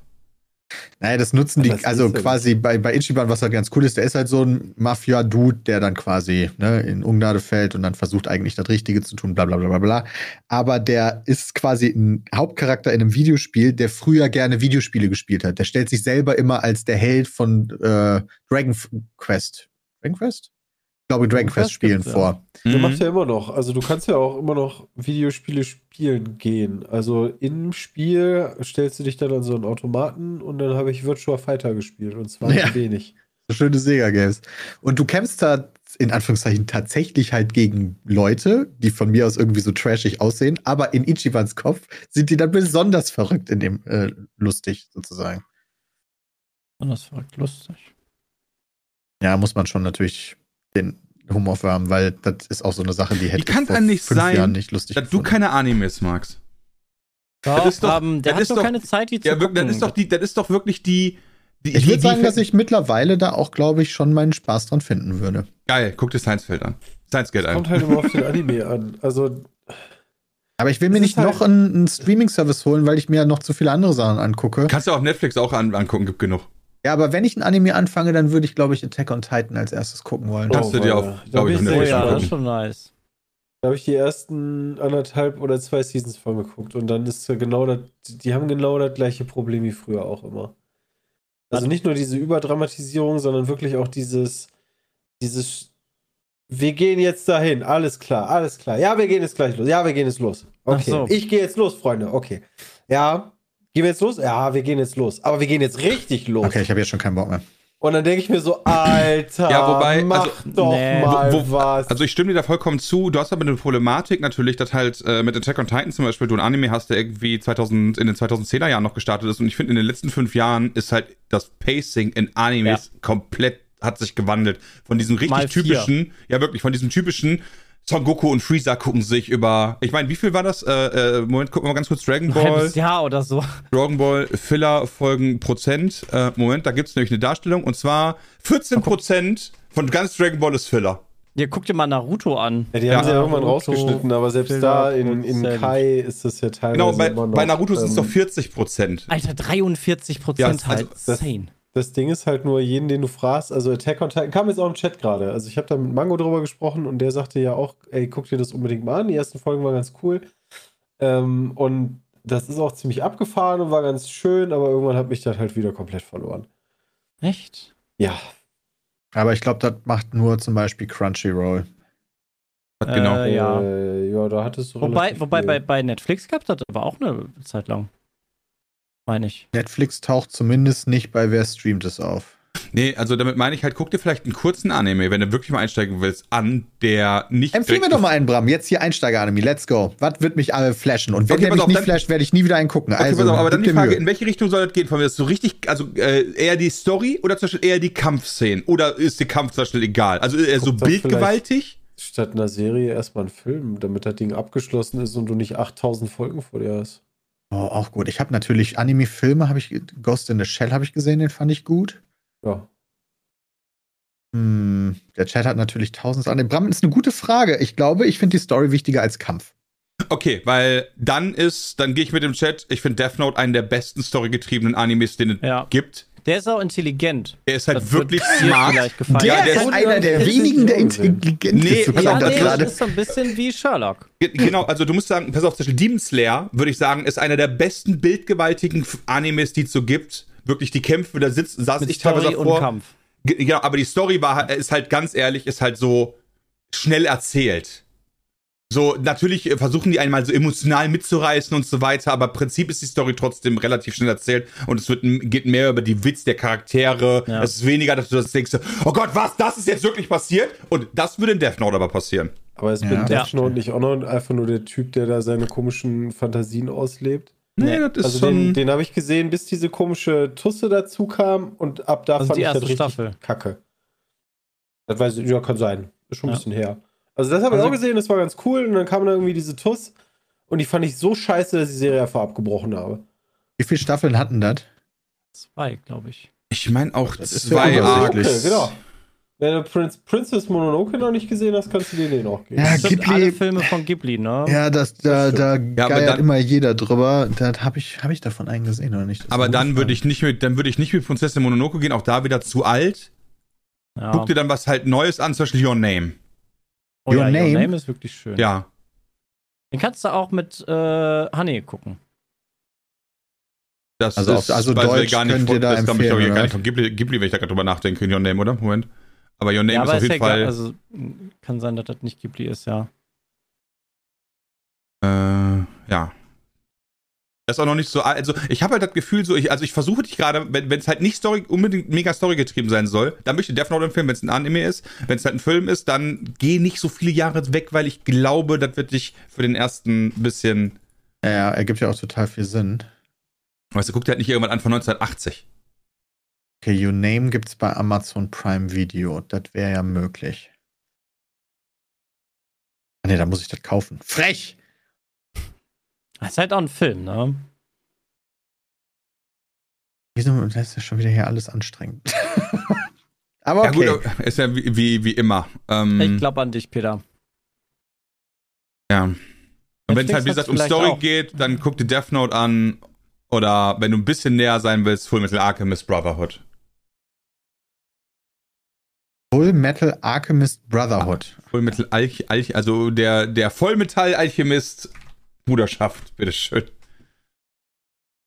Naja, das nutzen die, Das also ist ja- quasi bei, bei Ichiban, was halt ganz cool ist, der ist halt so ein Mafia-Dude, der dann quasi ne, in Ungnade fällt und dann versucht eigentlich das Richtige zu tun, bla bla bla bla bla. Aber der ist quasi ein Hauptcharakter in einem Videospiel, der früher gerne Videospiele gespielt hat. Der stellt sich selber immer als der Held von äh, Dragon Quest. Dragon Quest? Ich glaube, Dragon Quest spielen ja. vor. Du Mhm. machst ja immer noch. Also du kannst ja auch immer noch Videospiele spielen gehen. Also im Spiel stellst du dich dann an so einen Automaten und dann habe ich Virtua Fighter gespielt und zwar Ja. ein wenig. So schöne Sega-Games. Und du kämpfst da in Anführungszeichen tatsächlich halt gegen Leute, die von mir aus irgendwie so trashig aussehen, aber in Ichibans Kopf sind die dann besonders verrückt in dem äh, lustig sozusagen. Das verrückt lustig. Ja, muss man schon natürlich den Humor für haben, weil das ist auch so eine Sache, die hätte kann's vor nicht fünf sein, Jahren nicht lustig Dass du gefunden. keine Animes magst. Doch, ist doch- haben, der das hat ist doch keine Zeit, die zu Ja, gucken. das ist doch die, das ist doch wirklich die. die Ich würde sagen, die, dass ich mittlerweile da auch, glaube ich, schon meinen Spaß dran finden würde. Geil, guck dir Science Feld an. Science Gate Kommt an. halt immer auf den Anime an. Also Aber ich will mir nicht halt- noch einen, einen Streaming-Service holen, weil ich mir noch zu viele andere Sachen angucke. Kannst du auch auf Netflix auch an, angucken, gibt genug. Ja, aber wenn ich ein Anime anfange, dann würde ich, glaube ich, Attack on Titan als erstes gucken wollen. Oh, Kannst du dir Mann. auf, Da glaube ich, ich Oh Netflix ja, das ist schon nice. da habe ich die ersten anderthalb oder zwei Seasons von geguckt und dann ist ja genau das, die haben genau das gleiche Problem wie früher auch immer. Also nicht nur diese Überdramatisierung, sondern wirklich auch dieses, dieses, wir gehen jetzt dahin, alles klar, alles klar. Ja, wir gehen jetzt gleich los. Ja, wir gehen jetzt los. Okay, so. ich gehe jetzt los, Freunde. Okay. Ja, gehen wir jetzt los? Ja, wir gehen jetzt los. Aber wir gehen jetzt richtig los. Okay, ich habe jetzt schon keinen Bock mehr. Und dann denke ich mir so, Alter, Ja, wobei, mach also- doch Nee. mal Wo- wo- was. Also ich stimme dir da vollkommen zu. Du hast aber eine Problematik natürlich, dass halt äh, mit Attack on Titan zum Beispiel du ein Anime hast, der irgendwie 2000, in den 2010er Jahren noch gestartet ist. Und ich finde, in den letzten fünf Jahren ist halt das Pacing in Animes komplett hat sich gewandelt. Von diesem richtig typischen, ja wirklich, von diesem typischen Son Goku und Freezer gucken sich über, ich meine, wie viel war das? Äh, äh, Moment, gucken wir mal ganz kurz, Dragon Ein Ball. halbes Jahr oder so. Dragon Ball Filler Folgen Prozent. Äh, Moment, da gibt es nämlich eine Darstellung und zwar 14 Prozent von ganz Dragon Ball ist Filler. Ihr guckt dir mal Naruto an. Ja, die Ja. haben sie ja irgendwann Naruto, rausgeschnitten, aber selbst Filler da in, in. Kai ist das ja teilweise Genau, bei, immer noch, bei Naruto sind es ähm, doch 40 Prozent. Alter, 43 Ja, Prozent also halt. das- Insane. Das Ding ist halt nur jeden, den du fragst, also Attack on Titan kam jetzt auch im Chat gerade. Also ich habe da mit Mango drüber gesprochen und der sagte ja auch, ey, guck dir das unbedingt mal an. Die ersten Folgen waren ganz cool. Ähm, und das ist auch ziemlich abgefahren und war ganz schön, aber irgendwann hat mich das halt wieder komplett verloren. Echt? Ja, Aber ich glaube, das macht nur zum Beispiel Crunchyroll. genau. Äh, ja. Äh, ja, da hattest du Wobei, wobei viel. bei, bei Netflix gab das aber auch eine Zeit lang. Meine ich. Netflix taucht zumindest nicht bei Wer streamt es auf. Nee, also damit meine ich halt, guck dir vielleicht einen kurzen Anime, wenn du wirklich mal einsteigen willst, an, der nicht. Empfehl mir doch mal einen, Bram. Jetzt hier Einsteiger-Anime. Let's go. Was wird mich alle flashen? Und wenn Okay, der mich auf, dann- flasht, werde ich nie wieder einen gucken. Okay, also, auf, aber dann die Frage, Mühe. in welche Richtung soll das gehen? Von mir ist so richtig, also äh, eher die Story oder zum Beispiel eher die Kampfszenen? Oder ist der Kampf zum Beispiel egal? Also eher so Guck doch bildgewaltig? Statt einer Serie erstmal einen Film, damit das Ding abgeschlossen ist und du nicht 8000 Folgen vor dir hast. Oh, auch gut. Ich habe natürlich Anime-Filme, habe ich Ghost in the Shell habe ich gesehen, den fand ich gut. Ja. Hm, der Chat hat natürlich tausend Anime. Bram, ist eine gute Frage. Ich glaube, ich finde die Story wichtiger als Kampf. Okay, weil dann ist, dann gehe ich mit dem Chat, ich finde Death Note einen der besten storygetriebenen Animes, den es Ja. gibt. Der ist auch intelligent. Er ist halt Das wirklich smart. Der, Ja, der ist ist- einer der der wenigen, der intelligent Nee, ist. Ja, nee, gerade. das ist so ein bisschen wie Sherlock. Ge- Genau, also du musst sagen, pass auf, zum Beispiel Demon Slayer, würde ich sagen, ist einer der besten bildgewaltigen Animes, die es so gibt. Wirklich die Kämpfe, da sitzt, saß Mit ich teilweise Story und. Kampf. Ge- Genau, aber die Story war, ist halt ganz ehrlich, ist halt so schnell erzählt. So, natürlich äh, versuchen die einmal so emotional mitzureißen und so weiter, aber im Prinzip ist die Story trotzdem relativ schnell erzählt und es wird, geht mehr über die Witz der Charaktere. Ja. Es ist weniger, dass du das denkst, oh Gott, was, das ist jetzt wirklich passiert? Und das würde in Death Note aber passieren. Aber ist Ja. mit. Death Note nicht auch noch einfach nur der Typ, der da seine komischen Fantasien auslebt? Nee, das ist Also schon. den, den habe ich gesehen, bis diese komische Tusse dazu kam und ab da Also fand die ich das erste richtig Staffel. kacke. Das weiß ich, ja, kann sein. Ist schon ein Ja. bisschen her. Also das habe ich Also- auch gesehen, das war ganz cool und dann kam da irgendwie diese Tuss und die fand ich so scheiße, dass ich die Serie einfach abgebrochen habe. Wie viele Staffeln hatten das? Zwei, glaube ich. Ich meine auch Das ist zwei ja Arcs. unterschiedlich. Okay, genau. Wenn du Prince, Princess Mononoke noch nicht gesehen hast, kannst du dir den auch geben. Ja, Das sind Ghibli- alle Filme von Ghibli, ne? Ja, das, da, da Ja, geiert dann- immer jeder drüber. Da habe ich, hab ich davon einen gesehen oder nicht? Das Aber dann würde ich nicht mit, dann würde ich nicht mit Prinzessin Mononoke gehen, auch da wieder zu alt. Ja. Guck dir dann was halt Neues an, zum Beispiel Your Name. Oh, ja, Your Your Name? Name ist wirklich schön. Ja. Den kannst du auch mit äh, Honey gucken. Das Also auf- also ich Deutsch gar nicht könnt von, ihr da das ich, empfehlen, glaube ich, gar nicht von Ghibli, Ghibli, wenn ich da gerade drüber nachdenke, Your Name, oder? Moment. Aber Your Name ja, ist aber auf ist jeden. Fall. Also mh, kann sein, dass das nicht Ghibli ist, ja. Äh, ja. Das ist auch noch nicht so. Also, ich habe halt das Gefühl, so, ich, also ich versuche dich gerade, wenn es halt nicht Story, unbedingt mega Story getrieben sein soll, dann möchte ich Death Note empfehlen, wenn es ein Anime ist. Wenn es halt ein Film ist, dann geh nicht so viele Jahre weg, weil ich glaube, das wird dich für den ersten bisschen. Ja, ergibt ja auch total viel Sinn. Weißt du, guck dir halt nicht irgendwann an von 1980. Okay, Your Name gibt's bei Amazon Prime Video. Das wäre ja möglich. Ah, nee, da muss ich das kaufen. Frech! Das ist halt auch ein Film, ne? Wieso? Das ist ja schon wieder hier alles anstrengend. Aber okay. Ja, gut, ist ja wie, wie, wie immer. Ähm, Ich glaube an dich, Peter. Ja. Und wenn es halt, wie gesagt, um Story auch. geht, dann guck dir Death Note an. Oder wenn du ein bisschen näher sein willst, Full Metal Alchemist Brotherhood. Full Metal Alchemist Brotherhood. Full Metal Alch, Alch also der, der Vollmetall-Alchemist Bruderschaft, bitteschön.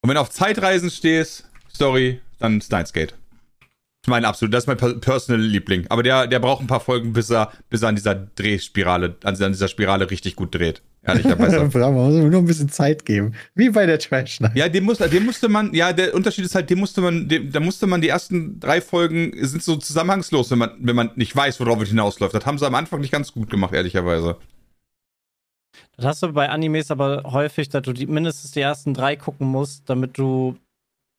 Und wenn du auf Zeitreisen stehst, Story, dann Steins Gate. Das ist mein absolut, das ist mein per- personal Liebling. Aber der, der braucht ein paar Folgen, bis er, bis er an dieser Drehspirale, also an dieser Spirale richtig gut dreht. Ehrlicherweise. Bravo, muss mir nur ein bisschen Zeit geben. Wie bei der Trash Night. Ja, den, muss, den musste man, ja, der Unterschied ist halt, den musste man, den, da musste man die ersten drei Folgen sind so zusammenhangslos, wenn man, wenn man nicht weiß, worauf es hinausläuft. Das haben sie am Anfang nicht ganz gut gemacht, ehrlicherweise. Das hast du bei Animes aber häufig, dass du die, mindestens die ersten drei gucken musst, damit du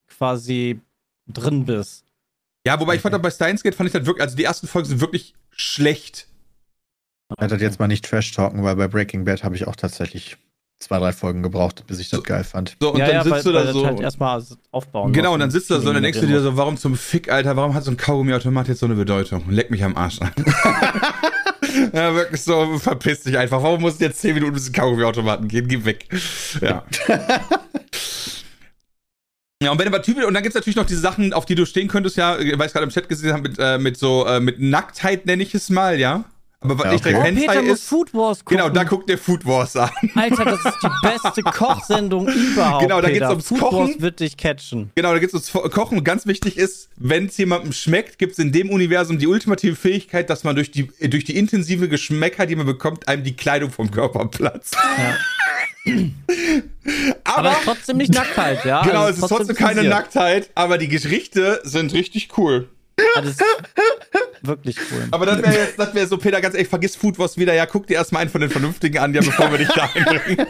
quasi drin bist. Ja, wobei ich fand, bei Steins Gate fand ich das wirklich, also die ersten Folgen sind wirklich schlecht. Ich werde das jetzt mal nicht Trash talken, weil bei Breaking Bad habe ich auch tatsächlich zwei, drei Folgen gebraucht, bis ich das So. geil fand. So, und ja, dann ja, sitzt weil, du da das so. halt erstmal aufbauen genau, und dann sitzt du da so und dann denkst du dir so. so, warum zum Fick, Alter, warum hat so ein Kaugummiautomat jetzt so eine Bedeutung? Leck mich am Arsch an. ja, wirklich so, verpiss dich einfach. Warum muss es jetzt 10 Minuten bis zum Kaugummiautomaten gehen? Geh weg. Ja. Ja, und wenn aber Typ, und dann gibt's natürlich noch diese Sachen, auf die du stehen könntest, ja, weil ich gerade im Chat gesehen habe, mit, äh, mit so, äh, mit Nacktheit nenne ich es mal, ja. Aber was Ja, nicht okay. der Oh, Hentai Peter muss ist, Food Wars gucken. genau, da guckt der Food Wars an. Alter, das ist die beste Kochsendung überhaupt. Genau, da geht's Peter. ums Food Kochen. Wars wird dich catchen. Genau, da gibt's das Kochen. Und ganz wichtig ist, wenn es jemandem schmeckt, gibt's in dem Universum die ultimative Fähigkeit, dass man durch die, äh, durch die intensive Geschmäcker, die man bekommt, einem die Kleidung vom Körper platzt. Ja. Aber, Aber trotzdem nicht nackt halt, ja. genau, Also es ist trotzdem keine. Nacktheit, aber die Gerichte sind richtig cool. Ja, das ist wirklich cool. Aber das wäre jetzt, das wäre so, Peter, ganz ehrlich, vergiss Food Wars wieder. Ja, guck dir erstmal einen von den vernünftigen an, ja, bevor wir dich da einbringen.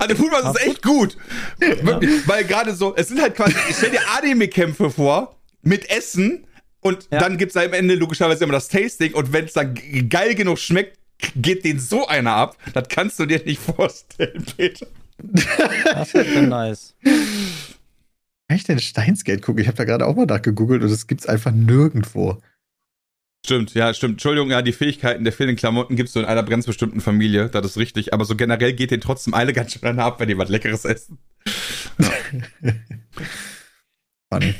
Also Food Wars ist echt gut. Wirklich, weil gerade so, es sind halt quasi, ich stell dir Anime-Kämpfe vor, mit Essen und Ja. dann gibt's da am Ende logischerweise immer das Tasting und wenn es dann geil genug schmeckt, geht den so einer ab. Das kannst du dir nicht vorstellen, Peter. Das wird dann nice. Kann ich denn Steinsgate gucken? Ich habe da gerade auch mal nachgegoogelt und das gibt's einfach nirgendwo. Stimmt, ja, stimmt. Entschuldigung, ja, die Fähigkeiten der fehlenden Klamotten gibt's so in einer ganz bestimmten Familie, das ist richtig. Aber so generell geht den trotzdem alle ganz schön ab, wenn die was Leckeres essen. Funny.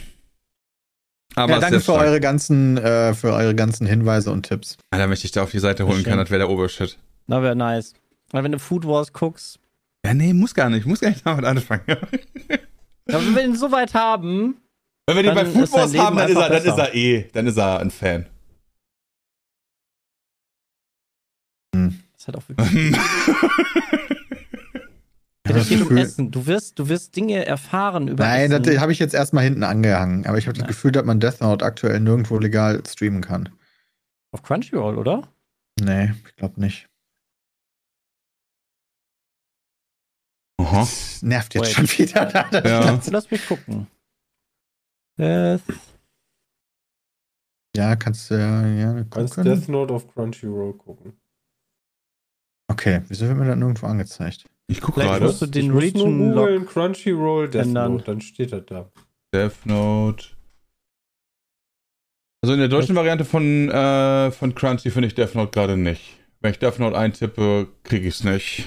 Aber ja, danke für stark. eure ganzen, äh, für eure ganzen Hinweise und Tipps. Alter, wenn ich dich da auf die Seite holen kann, das wäre der Obershit. Na, wäre nice. Weil wenn du Food Wars guckst, Ja, nee, muss gar nicht. Muss gar nicht damit anfangen. ja, wenn wir ihn so weit haben, Wenn wir den bei Food ist dein Wars haben, dann ist, er, dann ist er eh, dann ist er ein Fan. ist halt auch wirklich. Es das geht um Gefühl- Essen. Du wirst, du wirst Dinge erfahren über Nein, Essen. das habe ich jetzt erstmal hinten angehangen. Aber ich habe das Ja. Gefühl, dass man Death Note aktuell nirgendwo legal streamen kann. Auf Crunchyroll, oder? Nee, ich glaube nicht. Aha. Das nervt jetzt Wait. schon wieder. Ja. Lass mich gucken. Death. Ja, kannst du ja ja, Kannst gucken. Death Note auf Crunchyroll gucken. Okay, wieso wird mir das nirgendwo angezeigt? Ich guck Vielleicht gerade. musst du den ich muss nur Region googeln, Crunchyroll Death ändern. Note, dann steht das da. Death Note. Also in der deutschen Variante von, äh, von Crunchy finde ich Death Note gerade nicht. Wenn ich Death Note eintippe, kriege ich es nicht.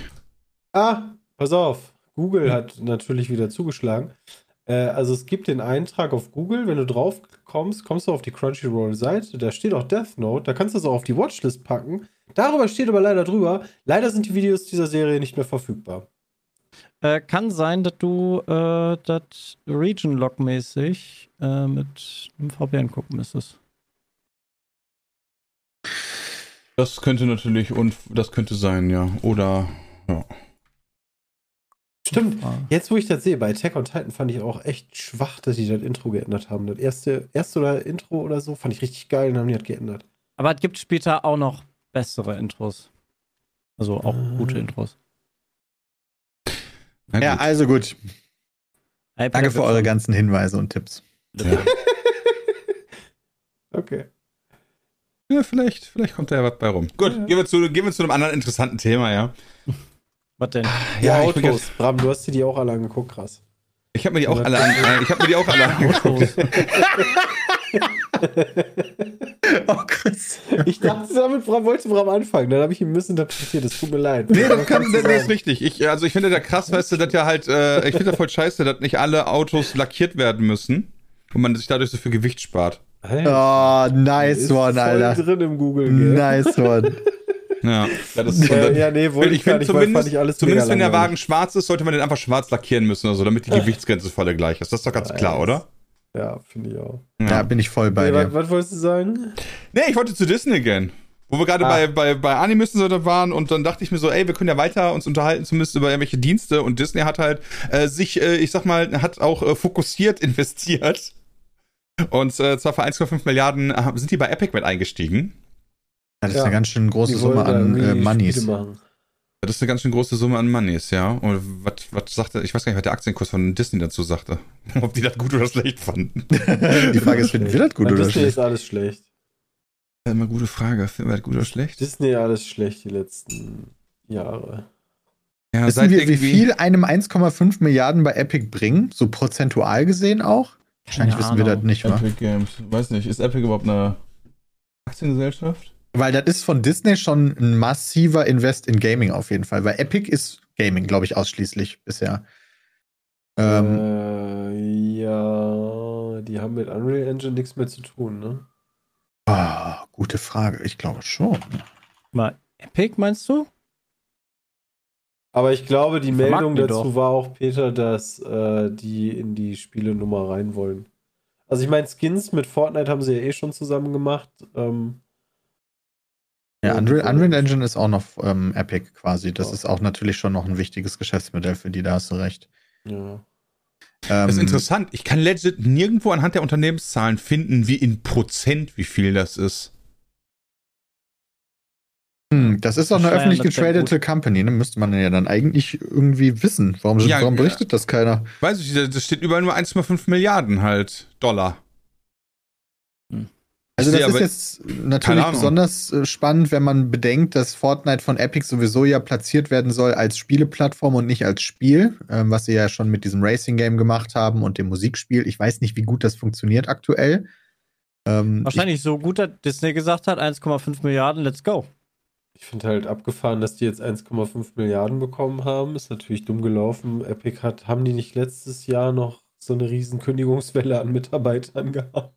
Ah, pass auf. Google hat natürlich wieder zugeschlagen. Äh, also es gibt den Eintrag auf Google, wenn du drauf kommst, kommst du auf die Crunchyroll-Seite, da steht auch Death Note, da kannst du es auch auf die Watchlist packen. Darüber steht aber leider drüber, leider sind die Videos dieser Serie nicht mehr verfügbar. Äh, kann sein, dass du äh, das Region-Log-mäßig äh, mit einem VPN gucken müsstest. Das könnte natürlich und das könnte sein, ja. Oder ja. Stimmt. Jetzt, wo ich das sehe, bei Attack on Titan fand ich auch echt schwach, dass die das Intro geändert haben. Das erste, erste oder Intro oder so fand ich richtig geil und haben die das geändert. Aber es gibt später auch noch bessere Intros. Also auch Ah. gute Intros. Ja, also gut. Danke Peter für eure ganzen Hinweise und Tipps. Ja. Okay. ja, vielleicht, vielleicht kommt da ja was bei rum. Gut, Ja. gehen, wir zu, gehen wir zu einem anderen interessanten Thema, ja. Was denn? Ja, bin Autos. ganz- Bram, du hast dir die auch alle angeguckt, krass. ich habe mir die auch alle, an, äh, ich habe mir die auch alle angeguckt. Oh, Chris. Ich dachte, damit Bram, wollte Bram anfangen. Dann habe ich ihn missinterpretiert. Es tut mir leid. Nee, das, kann, kannst das du ist richtig. Ich, also ich finde da krass, weißt du, dass ja halt, äh, ich finde da voll scheiße, dass nicht alle Autos lackiert werden müssen und man sich dadurch so viel Gewicht spart. Hey, Oh, ist nice one, voll Alter. drin im Google. Gell? Nice one. Ja, das ist so, das- ja, nee, wollte ich, finde zumindest, ich alles zumindest wenn der Wagen schwarz ist, sollte man den einfach schwarz lackieren müssen oder so, damit die Gewichtsgrenze voll gleich ist. Das ist doch ganz Ja, klar, ja. oder? Ja, finde ich auch. Ja, bin ich voll bei Nee, was, dir. was wolltest du sagen? Nee, ich wollte zu Disney gehen. Wo wir gerade Ah. bei, bei, bei da waren und dann dachte ich mir so, ey, wir können ja weiter uns unterhalten, zumindest über irgendwelche Dienste und Disney hat halt äh, sich, äh, ich sag mal, hat auch äh, fokussiert investiert. Und äh, zwar für 1,5 Milliarden äh, sind die bei Epic mit eingestiegen. Das ist Ja. eine ganz schön große Die Summe an äh, Moneys. Das ist eine ganz schön große Summe an Moneys, ja. Und was, was sagte, ich weiß gar nicht, was der Aktienkurs von Disney dazu sagte. Ob die das gut oder schlecht fanden. Die Frage ist, finden wir das gut Bei oder Disney schlecht? ist alles schlecht. Das ist immer eine gute Frage. Finden wir das gut oder schlecht? Disney alles schlecht die letzten Jahre. Ja, Wissen wir, wie viel einem 1,5 Milliarden bei Epic bringen? So prozentual gesehen auch? Wahrscheinlich Keine wissen wir das nicht, wa? Epic Games. Weiß nicht, ist Epic überhaupt eine Aktiengesellschaft? Weil das ist von Disney schon ein massiver Invest in Gaming auf jeden Fall. Weil Epic ist Gaming, glaube ich, ausschließlich bisher. Ähm, Äh, ja, die haben mit Unreal Engine nichts mehr zu tun, ne? ah, gute Frage. Ich glaube schon. Mal Epic, meinst du? Aber ich glaube, die Vermarkten Meldung die dazu doch. war auch, Peter, dass äh, die in die Spielenummer rein wollen. Also ich meine, Skins mit Fortnite haben sie ja eh schon zusammen gemacht. Ähm, Ja, Und, Unreal, äh, Unreal Engine ist auch noch ähm, Epic quasi. Das Ja. ist auch natürlich schon noch ein wichtiges Geschäftsmodell für die, da hast du recht. ja. Ähm, Das ist interessant. Ich kann legit nirgendwo anhand der Unternehmenszahlen finden, wie in Prozent, wie viel das ist. Hm, das ist doch eine öffentlich getradete Company, ne? Müsste man ja dann eigentlich irgendwie wissen. Warum, Ja, warum ja. berichtet das keiner? Weiß ich, da- das steht überall nur 1,5 Milliarden halt Dollar. Also Ich das ist jetzt natürlich besonders äh, spannend, wenn man bedenkt, dass Fortnite von Epic sowieso ja platziert werden soll als Spieleplattform und nicht als Spiel, ähm, was sie ja schon mit diesem Racing-Game gemacht haben und dem Musikspiel. Ich weiß nicht, wie gut das funktioniert aktuell. Ähm, Wahrscheinlich so gut, dass Disney gesagt hat, 1,5 Milliarden, let's go. Ich finde halt abgefahren, dass die jetzt 1,5 Milliarden bekommen haben. Ist natürlich dumm gelaufen. Epic hat, haben die nicht letztes Jahr noch so eine riesen Kündigungswelle an Mitarbeitern gehabt?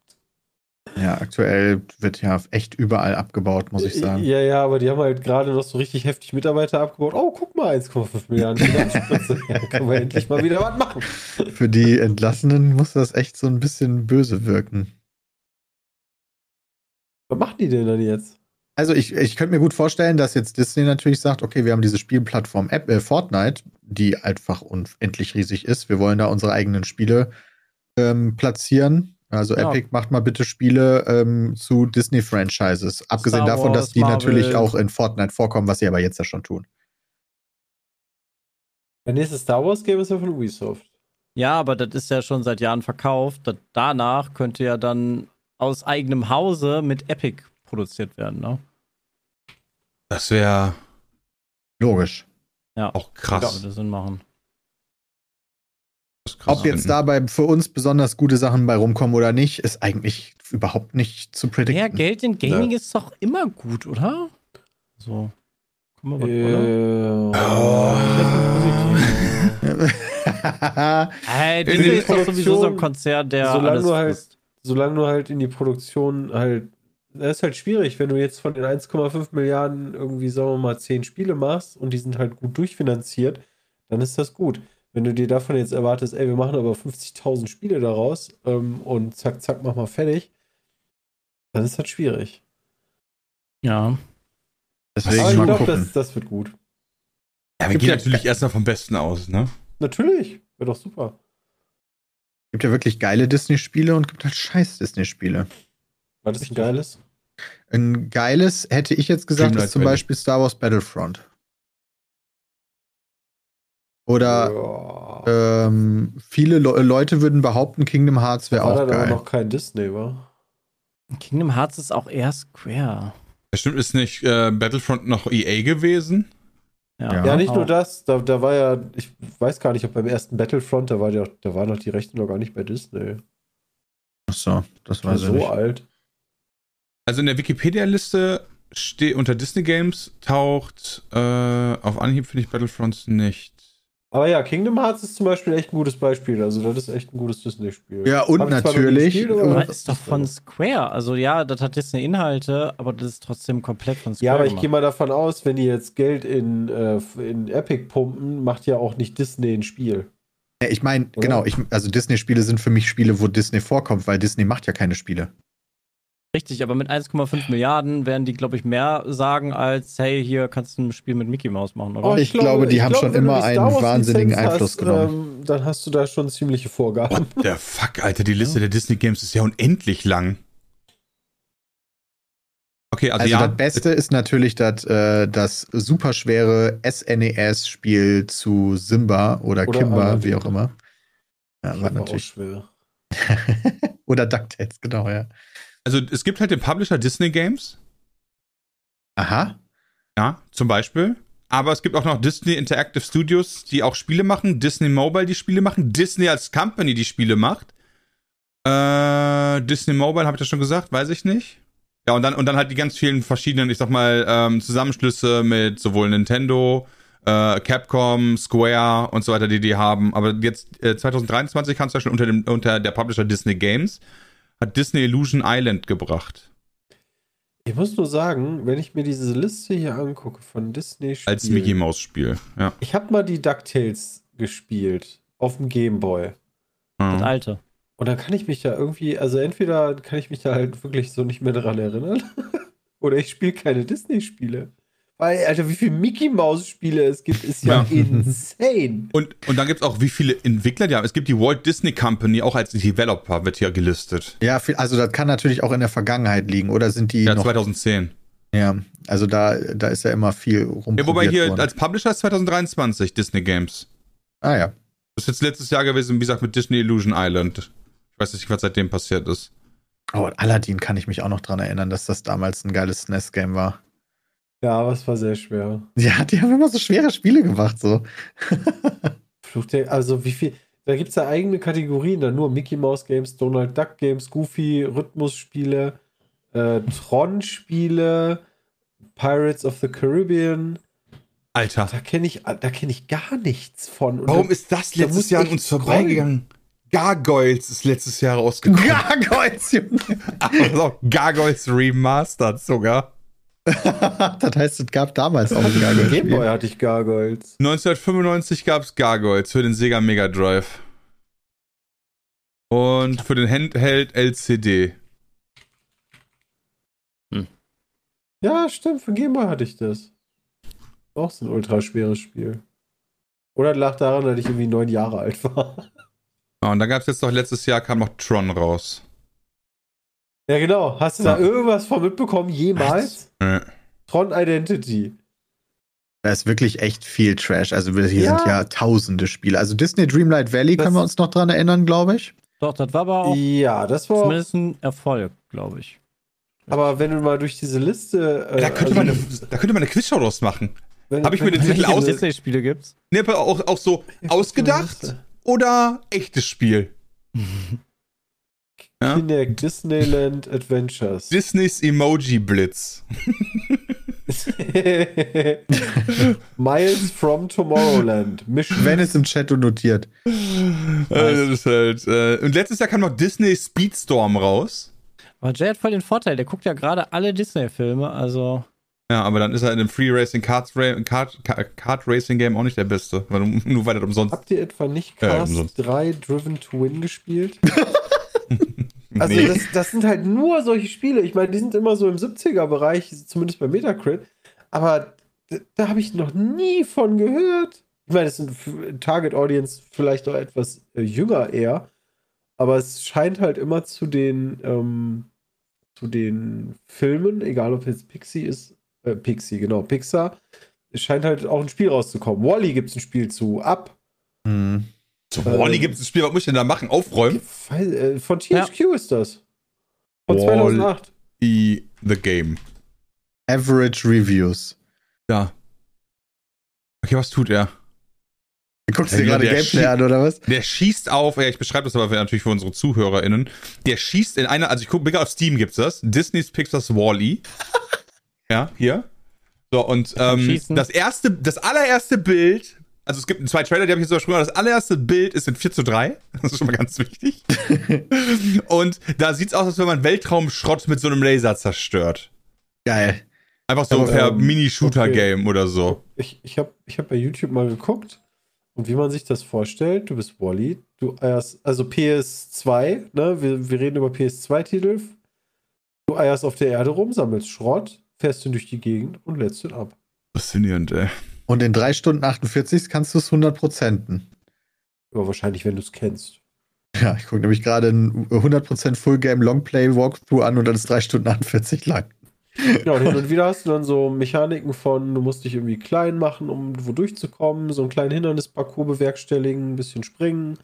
Ja, aktuell wird ja echt überall abgebaut, muss ich sagen. Ja, ja, aber die haben halt gerade noch so richtig heftig Mitarbeiter abgebaut. Oh, guck mal, 1,5 Milliarden ja, können wir endlich mal wieder was machen. Für die Entlassenen muss das echt so ein bisschen böse wirken. Was machen die denn dann jetzt? Also ich, ich könnte mir gut vorstellen, dass jetzt Disney natürlich sagt, okay, wir haben diese Spielplattform App, äh, Fortnite, die einfach unendlich riesig ist. Wir wollen da unsere eigenen Spiele ähm, platzieren. Also Ja. Epic macht mal bitte Spiele ähm, zu Disney-Franchises. Abgesehen Star davon, dass Wars, die Marvel. natürlich auch in Fortnite vorkommen, was sie aber jetzt ja schon tun. Der nächste Star Wars Game ist ja von Ubisoft. Ja, aber das ist ja schon seit Jahren verkauft. Das, danach könnte ja dann aus eigenem Hause mit Epic produziert werden, ne? Das wäre Logisch. Ja. auch krass. Würde Sinn machen. Ob jetzt finden. dabei für uns besonders gute Sachen bei rumkommen oder nicht, ist eigentlich überhaupt nicht zu predikten. Mehr Geld in Gaming ist doch immer gut, oder? So. Komm mal, Äh, Hey, In Disney ist doch sowieso so ein Konzern, der solange alles du halt, solange du halt in die Produktion halt, das ist halt schwierig, wenn du jetzt von den 1,5 Milliarden irgendwie, sagen wir mal, 10 Spiele machst und die sind halt gut durchfinanziert, dann ist das gut. Wenn du dir davon jetzt erwartest, ey, wir machen aber 50.000 Spiele daraus ähm, und zack, zack, mach mal fertig, dann ist das schwierig. Ja. Deswegen aber ich glaube, das, das wird gut. Ja, wir gehen ja- natürlich erstmal vom Besten aus, ne? Natürlich, wäre doch super. gibt ja wirklich geile Disney-Spiele und gibt halt scheiß Disney-Spiele. War das ein geiles? Ein geiles, hätte ich jetzt gesagt, Dreamlight ist zum Valley. Beispiel Star Wars Battlefront. Oder ja. ähm, viele Le Leute würden behaupten, Kingdom Hearts wäre war auch dann aber geil. noch kein Disney, war? Kingdom Hearts ist auch eher Square. Bestimmt ist nicht äh, Battlefront noch EA gewesen. Ja. Ja, nicht nur auch. das, da, da war ja, ich weiß gar nicht, ob beim ersten Battlefront, da war der, da waren noch die Rechte noch gar nicht bei Disney. Achso, das War so nicht. alt. Also in der Wikipedia-Liste steht unter Disney Games taucht äh, auf Anhieb finde ich Battlefronts nicht. Aber ja, Kingdom Hearts ist zum Beispiel echt ein gutes Beispiel. Also, das ist echt ein gutes Disney-Spiel. Ja, und natürlich- gespielt, aber- ist doch von Square. Also ja, das hat Disney Inhalte, aber das ist trotzdem komplett von Square. Ja, aber ich gehe mal davon aus, wenn die jetzt Geld in, äh, in Epic pumpen, macht ja auch nicht Disney ein Spiel. Ja, ich meine, genau, ich, also Disney-Spiele sind für mich Spiele, wo Disney vorkommt, weil Disney macht ja keine Spiele. Richtig, aber mit 1,5 Milliarden werden die, glaube ich, mehr sagen als, hey, hier kannst du ein Spiel mit Mickey Mouse machen, oder? Oh, ich glaube, die haben schon wenn du immer einen wahnsinnigen Lizenz Einfluss hast, genommen. Ähm, dann hast du da schon ziemliche Vorgaben. What the fuck, Alter, die Liste der Disney Games ist ja unendlich lang. Okay, also, Also ja. das Beste ist natürlich das, äh, das superschwere SNES-Spiel zu Simba oder, Oder Kimba, Aladdin. wie auch immer. Ja, war war auch natürlich. schwer. oder DuckTales, genau, ja. Also es gibt halt den Publisher Disney Games, Aha. ja, zum Beispiel. Aber es gibt auch noch Disney Interactive Studios, die auch Spiele machen, Disney Mobile, die Spiele machen, Disney als Company, die Spiele macht. Äh, Disney Mobile, habe ich das schon gesagt? Weiß ich nicht. Ja, und dann, und dann halt die ganz vielen verschiedenen, ich sag mal, ähm, Zusammenschlüsse mit sowohl Nintendo, äh, Capcom, Square und so weiter, die die haben. Aber jetzt äh, 2023 kam es ja schon unter, dem, unter der Publisher Disney Games, hat Disney Illusion Island gebracht. Ich muss nur sagen, wenn ich mir diese Liste hier angucke von Disney-Spielen. Als Mickey Mouse Spiel, ja. Ich habe mal die DuckTales gespielt auf dem Gameboy. Das ja. alte. Und dann kann ich mich da irgendwie, also entweder kann ich mich da halt wirklich so nicht mehr dran erinnern, oder ich spiele keine Disney-Spiele. Weil, Alter, wie viele Mickey Mouse-Spiele es gibt, ist ja, Ja. insane. Und, und dann gibt es auch, wie viele Entwickler die haben. Es gibt die Walt Disney Company, auch als Developer wird hier gelistet. Ja, viel, also das kann natürlich auch in der Vergangenheit liegen, oder sind die Ja, noch? 2010. Ja, also da, da ist ja immer viel rum. Ja, wobei hier als Publisher ist 2023 Disney Games. Ah ja. Das ist jetzt letztes Jahr gewesen, wie gesagt, mit Disney Illusion Island. Ich weiß nicht, was seitdem passiert ist. Oh, und Aladdin kann ich mich auch noch dran erinnern, dass das damals ein geiles SNES-Game war. Ja, aber es war sehr schwer. Ja, die haben immer so schwere Spiele gemacht, so. Fluch der, also wie viel, da gibt es ja eigene Kategorien, dann nur Mickey Mouse Games, Donald Duck Games, Goofy, Rhythmusspiele, äh, Tron-Spiele, Pirates of the Caribbean. Alter, Da kenne ich, da kenne ich gar nichts von. Und warum da- ist das da letztes muss Jahr an uns vorbeigegangen? Gargoyles ist letztes Jahr rausgekommen. Gargoyles, Junge. also, Gargoyles Remastered sogar. das heißt, es gab damals auch ein Gameboy Gargoyles-Spiel. hatte ich Gargoyles. 1995 gab es Gargoyles für den Sega Mega Drive. Und für den Handheld LCD. Ja, stimmt, für Gameboy hatte ich das. Auch so ein ultra schweres Spiel. Oder lag daran, dass ich irgendwie neun Jahre alt war. Ja, und da gab es jetzt doch letztes Jahr kam noch Tron raus. Ja, genau. Hast du da irgendwas von mitbekommen, jemals? Äh, Tron Identity. Da ist wirklich echt viel Trash. Also hier Ja. sind ja tausende Spiele. Also Disney Dreamlight Valley Das- können wir uns noch dran erinnern, glaube ich. Doch, das war aber auch Ja, das war. zumindest ein Erfolg, glaube ich. Aber wenn du mal durch diese Liste. äh, da, könnte also, man eine, da könnte man eine Quizshow draus machen. wenn- hab ich mir den Titel aus- Disney-Spiele gibt's. Ne, aber auch, auch so ausgedacht oder echtes Spiel? Ja? Kinect Disneyland Adventures. Disneys Emoji Blitz. Miles from Tomorrowland. Mission. Wenn es im Chat notiert. Äh, das ist halt, äh, und letztes Jahr kam noch Disney Speedstorm raus. Aber Jay hat voll den Vorteil, der guckt ja gerade alle Disney-Filme, also. Ja, aber dann ist er in einem Free Racing Kart, Kart, Kart Racing Game auch nicht der Beste, weil du, nur weil er umsonst. Habt ihr etwa nicht Cast umsonst. 3 Driven to Win gespielt? Also Nee. das, das sind halt nur solche Spiele. Ich meine, die sind immer so im 70er-Bereich, zumindest bei Metacrit. Aber da, da habe ich noch nie von gehört. Ich meine, es sind Target Audience vielleicht auch etwas äh, jünger eher. Aber es scheint halt immer zu den, ähm, zu den Filmen, egal ob jetzt Pixie ist, äh, Pixie, genau, Pixar, es scheint halt auch ein Spiel rauszukommen. Wally gibt es ein Spiel zu, Up. Hm. So, Wally gibt es ein Spiel, was muss ich denn da machen? Aufräumen? Weiß- äh, Von THQ ist das. Von Wall- 2008. The, the Game. Average Reviews. Ja. Okay, was tut er? Du guckst Ja, dir gerade Gameplay an, oder was? Der schießt auf, ja, ich beschreibe das aber für, natürlich für unsere ZuhörerInnen. Der schießt in einer, also ich gucke, auf Steam gibt's das. Disney's Pixar's Wally. ja, hier. So, und ähm, das erste, das allererste Bild, also es gibt zwei Trailer, die habe ich jetzt übersprungen, das allererste Bild ist in 4 zu 3. Das ist schon mal ganz wichtig. und da sieht's aus, als wenn man Weltraumschrott mit so einem Laser zerstört. Geil. Einfach so per ähm, Mini-Shooter-Game oder so. Ich, ich habe ich hab bei YouTube mal geguckt und wie man sich das vorstellt, du bist Wally, du eierst, also PS2, ne, wir, wir reden über PS2-Titel. Du eierst auf der Erde rum, sammelst Schrott, fährst ihn durch die Gegend und lädst ihn ab. Faszinierend, ey. Und in 3 Stunden 48 kannst du es 100%. Aber wahrscheinlich, wenn du es kennst. Ja, ich gucke nämlich gerade ein 100% Full Game Longplay Walkthrough an und dann ist 3 Stunden 48 lang. Genau, und hin und wieder hast du dann so Mechaniken von, du musst dich irgendwie klein machen, um wo durchzukommen, so einen kleinen Hindernisparcours bewerkstelligen, ein bisschen springen,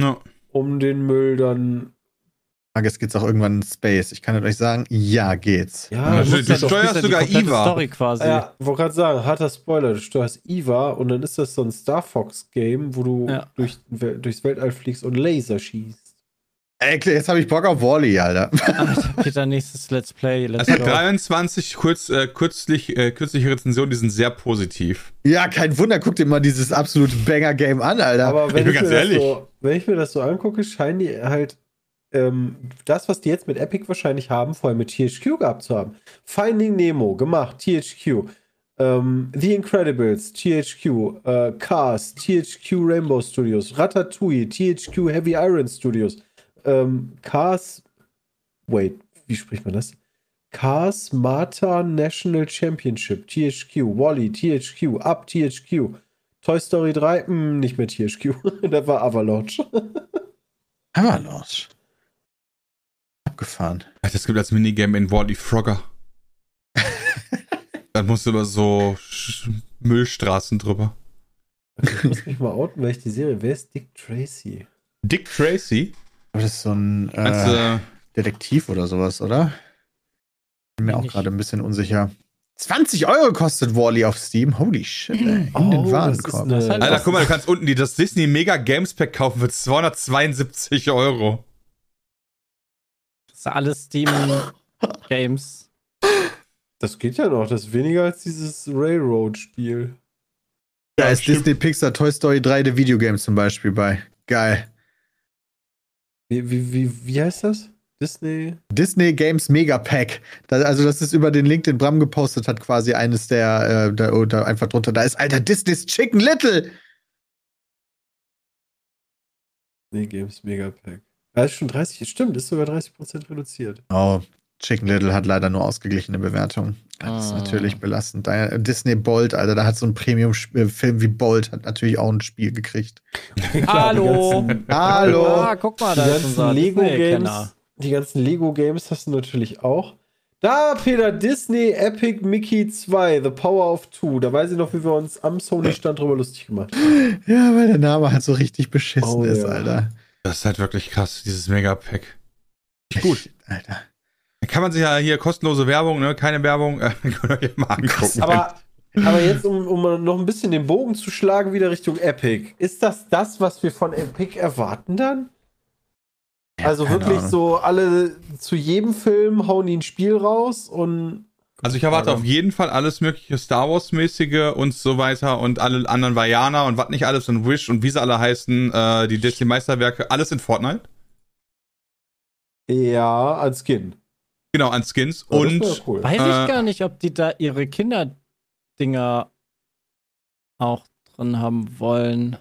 Ja. um den Müll dann. Frage ist, geht's auch irgendwann in Space? Ich kann euch sagen, ja, geht's. Ja, Ja, du du- du doch- steuerst sogar Iva. Story quasi. Ja, wollte gerade sagen, harter Spoiler, du steuerst Eva und dann ist das so ein Star Fox Game, wo du Ja. durch, durchs Weltall fliegst und Laser schießt. Ey, jetzt habe ich Bock auf Wally, Alter. Alter, Peter, nächstes Let's Play. Let's Es hat go. 23 kurz, äh, kürzlich, äh, kürzliche Rezensionen, die sind sehr positiv. Ja, kein Wunder, guck dir mal dieses absolute Banger-Game an, Alter. Aber wenn ich bin ich, ganz mir das ehrlich. so, wenn ich mir das so angucke, scheinen die halt ähm, das, was die jetzt mit Epic wahrscheinlich haben, vorher mit THQ gehabt zu haben. Finding Nemo gemacht, THQ. Ähm, The Incredibles, THQ. Äh, Cars, THQ Rainbow Studios. Ratatouille, THQ Heavy Iron Studios. Ähm, Cars. Wait, wie spricht man das? Cars Marta National Championship, THQ, Wally, THQ, Up, THQ, Toy Story 3, mh, nicht mehr THQ, da war Avalanche. Avalanche. Abgefahren. Ach, Das gibt als Minigame in Wally Frogger. Dann musst du über so Sch- Müllstraßen drüber. Ich muss mich mal outen, weil ich die Serie, wer ist Dick Tracy? Dick Tracy? Aber das ist so ein äh, du, Detektiv oder sowas, oder? Bin mir auch gerade ein bisschen unsicher. 20 Euro kostet Wally auf Steam. Holy shit, ey. In Oh, den Warenkorb. Alter, guck mal, du kannst unten die, das Disney Mega Games Pack kaufen für 272 Euro. Das ist alles Steam Games. Das geht ja noch, das ist weniger als dieses Railroad-Spiel. Da ist Disney Pixar Toy Story 3 der Videogame zum Beispiel bei. Geil. Wie, wie, wie, wie heißt das? Disney? Disney Games Mega Pack. Da, also, das ist über den Link, den Bram gepostet hat, quasi eines der, äh, da, da einfach drunter. Da ist, Alter, Disney's Chicken Little. Nee, Games Megapack. Ja, ist schon 30, stimmt, ist sogar 30% reduziert. Oh, Chicken Little hat leider nur ausgeglichene Bewertungen. Das ist Ah. natürlich belastend. Da, Disney Bolt, Alter, da hat so ein Premium-Film wie Bolt, hat natürlich auch ein Spiel gekriegt. Hallo. Die ganzen, Hallo. Ah, guck mal, die da ist ganzen unser Lego-Games, Disney-Kenner. die ganzen Lego-Games hast du natürlich auch. Da, Peter, Disney Epic Mickey 2, The Power of Two. Da weiß ich noch, wie wir uns am Sony-Stand drüber lustig gemacht haben. Ja, weil der Name halt so richtig beschissen Oh, ist, ja. Alter. Das ist halt wirklich krass, dieses Mega Pack. Gut. Alter. Dann kann man sich ja hier kostenlose Werbung, ne? Keine Werbung, äh, könnt ihr euch mal angucken. Aber Aber jetzt, um, um noch ein bisschen den Bogen zu schlagen, wieder Richtung Epic. Ist das das, was wir von Epic erwarten dann? also keine wirklich Ahnung. so alle zu jedem Film hauen die ein Spiel raus und Also ich erwarte auf jeden Fall alles mögliche Star Wars-mäßige und so weiter und alle anderen Vajana und was nicht alles und Wish und wie sie alle heißen, äh, die Disney-Meisterwerke, alles in Fortnite. ja, als Skin. Genau, an Skins. Ja, das und cool. Weiß Äh, ich gar nicht, ob die da ihre Kinderdinger auch drin haben wollen.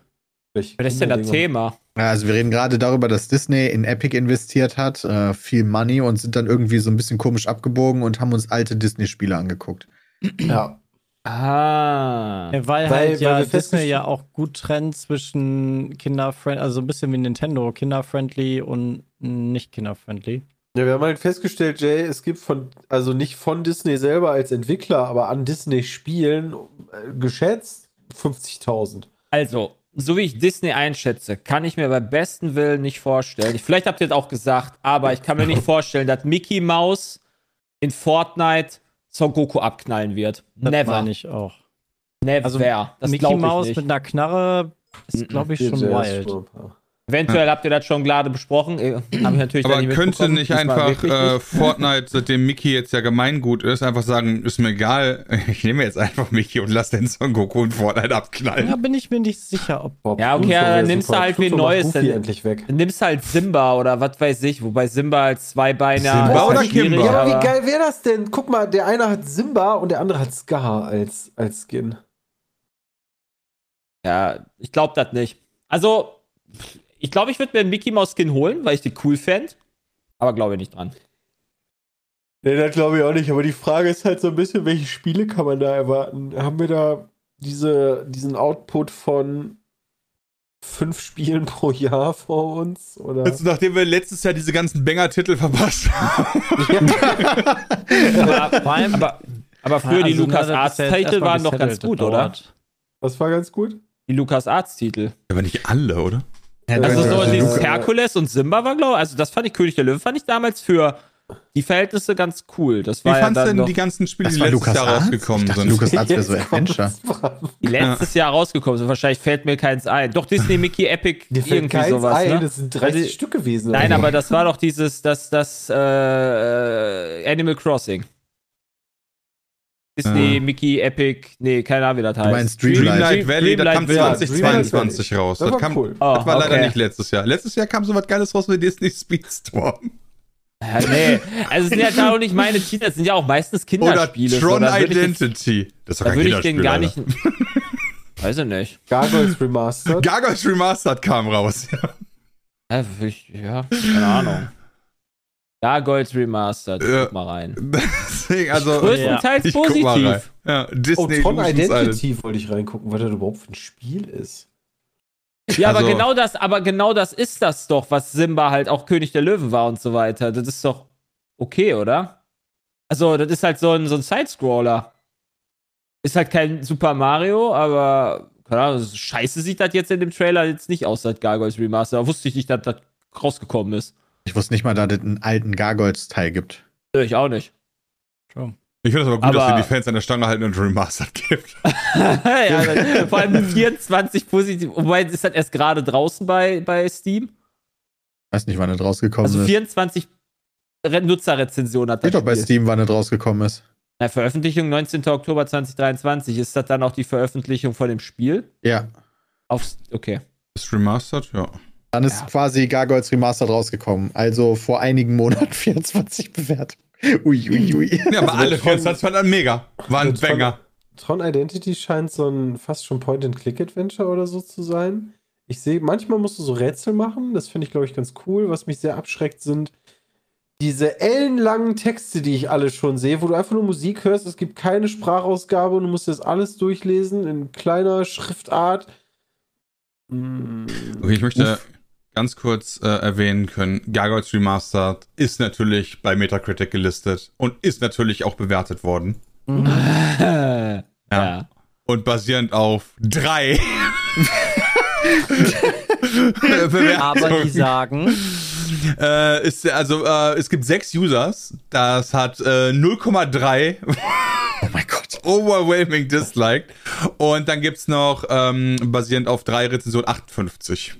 Welche Was ist denn das? Thema? Also wir reden gerade darüber, dass Disney in Epic investiert hat, äh, viel Money und sind dann irgendwie so ein bisschen komisch abgebogen und haben uns alte Disney-Spiele angeguckt. Ja. Ah. Ja, weil, Weil- halt weil ja wir Disney ja auch gut trennt zwischen kinderfriendly, also so ein bisschen wie Nintendo, kinderfriendly und nicht kinderfriendly. Ja, wir haben halt festgestellt, Jay, es gibt von, also nicht von Disney selber als Entwickler, aber an Disney Spielen äh, geschätzt 50.000. Also, so wie ich Disney einschätze, kann ich mir bei besten Willen nicht vorstellen. Vielleicht habt ihr es auch gesagt, aber ich kann mir nicht vorstellen, dass Mickey Mouse in Fortnite Son Goku abknallen wird. Das Never. meine ich auch. Never. Also, das Mickey Mouse mit einer Knarre ist, Mhm. glaube ich, schon wild. schon Eventuell habt ihr das schon gerade besprochen. Äh, Hab ich natürlich aber nicht könnte nicht einfach äh. Fortnite, seitdem Mickey jetzt ja Gemeingut ist, einfach sagen, ist mir egal, ich nehme jetzt einfach Mickey und lass den Son Goku in Fortnite abknallen. Da bin ich mir nicht sicher, ob. Boah, Ja, okay, Pluto dann nimmst du halt wen Neues, dann- endlich weg. Du nimmst halt Simba oder was weiß ich, wobei Simba als Zweibeiner Simba halt oder Kimba? Ja, aber- wie geil wäre das denn? Guck mal, der eine hat Simba und der andere hat Scar als, als Skin. Ja, ich glaube das nicht. Also, ich glaube, ich würde mir einen Mickey Mouse Skin holen, weil ich die cool fände. Aber glaube ich nicht dran. Nee, das glaube ich auch nicht. Aber die Frage ist halt so ein bisschen, welche Spiele kann man da erwarten? Haben wir da diese, diesen Output von fünf Spielen pro Jahr vor uns? Oder? Jetzt, nachdem wir letztes Jahr diese ganzen Banger-Titel verpasst haben. Aber, vor allem, aber, aber früher die Also, Lukas na, das Arts ist ja jetzt Titel erstmal waren doch ganz gut, oder? Was war ganz gut? Die Lukas Arts Titel. Aber nicht alle, oder? Also so ja, dieses. Herkules und Simba war, glaube ich, also das fand ich König der Löwen, fand ich damals für die Verhältnisse ganz cool. Das Wie war ja fandst denn die ganzen Spiele, Das die letztes Lukas Jahr Arzt? rausgekommen dachte, sind? Lukas Arzt wäre so Adventure. die letztes Jahr rausgekommen sind. Wahrscheinlich fällt mir keins ein. Doch Disney, Mickey, Epic, Dir fällt irgendwie keins sowas. ein, ne? das sind 30 Also- Stück gewesen. Nein, oder? aber das war doch dieses, das, das, äh, äh, Animal Crossing. Disney, Ja. Mickey, Epic, nee, keine Ahnung, wie das heißt. meinst Dreamlight Dreamlight Valley, das kam Valley. 2022 raus. Das Das, war kam, cool. Oh, das war leider okay. nicht letztes Jahr. Letztes Jahr kam so was Geiles raus wie Disney Speedstorm. Ja, nee, also es sind ja da auch nicht meine Titel, das sind ja auch meistens Oder Kinderspiele. so, Tron jetzt- Identity. Das ist doch Da kein würde ich den gar nicht. Weiß ich nicht. Gargoyles Remastered. Gargoyles Remastered kam raus. Ja, würd ich, ja keine Ahnung. Gargoyles Remastered, Ja. guck mal rein. Deswegen, also, Größtenteils rein. positiv. Ja, oh, Disney Tron Illusions Island. Identity wollte ich reingucken, was das überhaupt für ein Spiel ist. Ja, aber Also- genau das, aber genau das ist das doch, was Simba halt auch König der Löwen war und so weiter. Das ist doch okay, oder? Also, das ist halt so ein, so ein Sidescroller. Ist halt kein Super Mario, aber keine Ahnung, scheiße sieht das jetzt in dem Trailer jetzt nicht aus, seit Gargoyles Remaster. Da wusste ich nicht, dass das rausgekommen ist. Ich wusste nicht mal, dass es einen alten Gargoyles-Teil gibt. Nö, Ich auch nicht. Ich finde es aber gut, Aber- dass sie die Fans an der Stange halten und Remastered gibt. ja, vor allem 24 positiv. Wobei ist das erst gerade draußen bei, bei Steam? Weiß nicht, wann es rausgekommen Also ist. 24 Re- Nutzerrezensionen hat das Steht doch bei. Steam, wann es rausgekommen ist. Na, Veröffentlichung 19. Oktober 2023. Ist das dann auch die Veröffentlichung von dem Spiel? Ja. Auf, okay. Ist Remastered? Ja. Dann ist Ja. quasi Gargoyles Remastered rausgekommen. Also vor einigen Monaten 24 Bewertungen. Ui, ui, ui. Ja, aber alle Tron- Fans, das war dann mega. War ein Also Tron- Banger. Tron Identity scheint so ein fast schon Point-and-Click-Adventure oder so zu sein. Ich sehe, manchmal musst du so Rätsel machen. Das finde ich, glaube ich, ganz cool. Was mich sehr abschreckt, sind diese ellenlangen Texte, die ich alle schon sehe, wo du einfach nur Musik hörst. Es gibt keine Sprachausgabe und du musst das alles durchlesen in kleiner Schriftart. Okay, ich möchte Uff. Ganz kurz äh, erwähnen können, Gargoyles Remastered ist natürlich bei Metacritic gelistet und ist natürlich auch bewertet worden. ja. Ja. Und basierend auf drei Aber die sagen, Äh, ist, also, äh, es gibt sechs Users. Das hat äh, 0,3 Oh mein Gott. overwhelming disliked. Und dann gibt's noch, ähm, basierend auf drei Rezensionen, 58.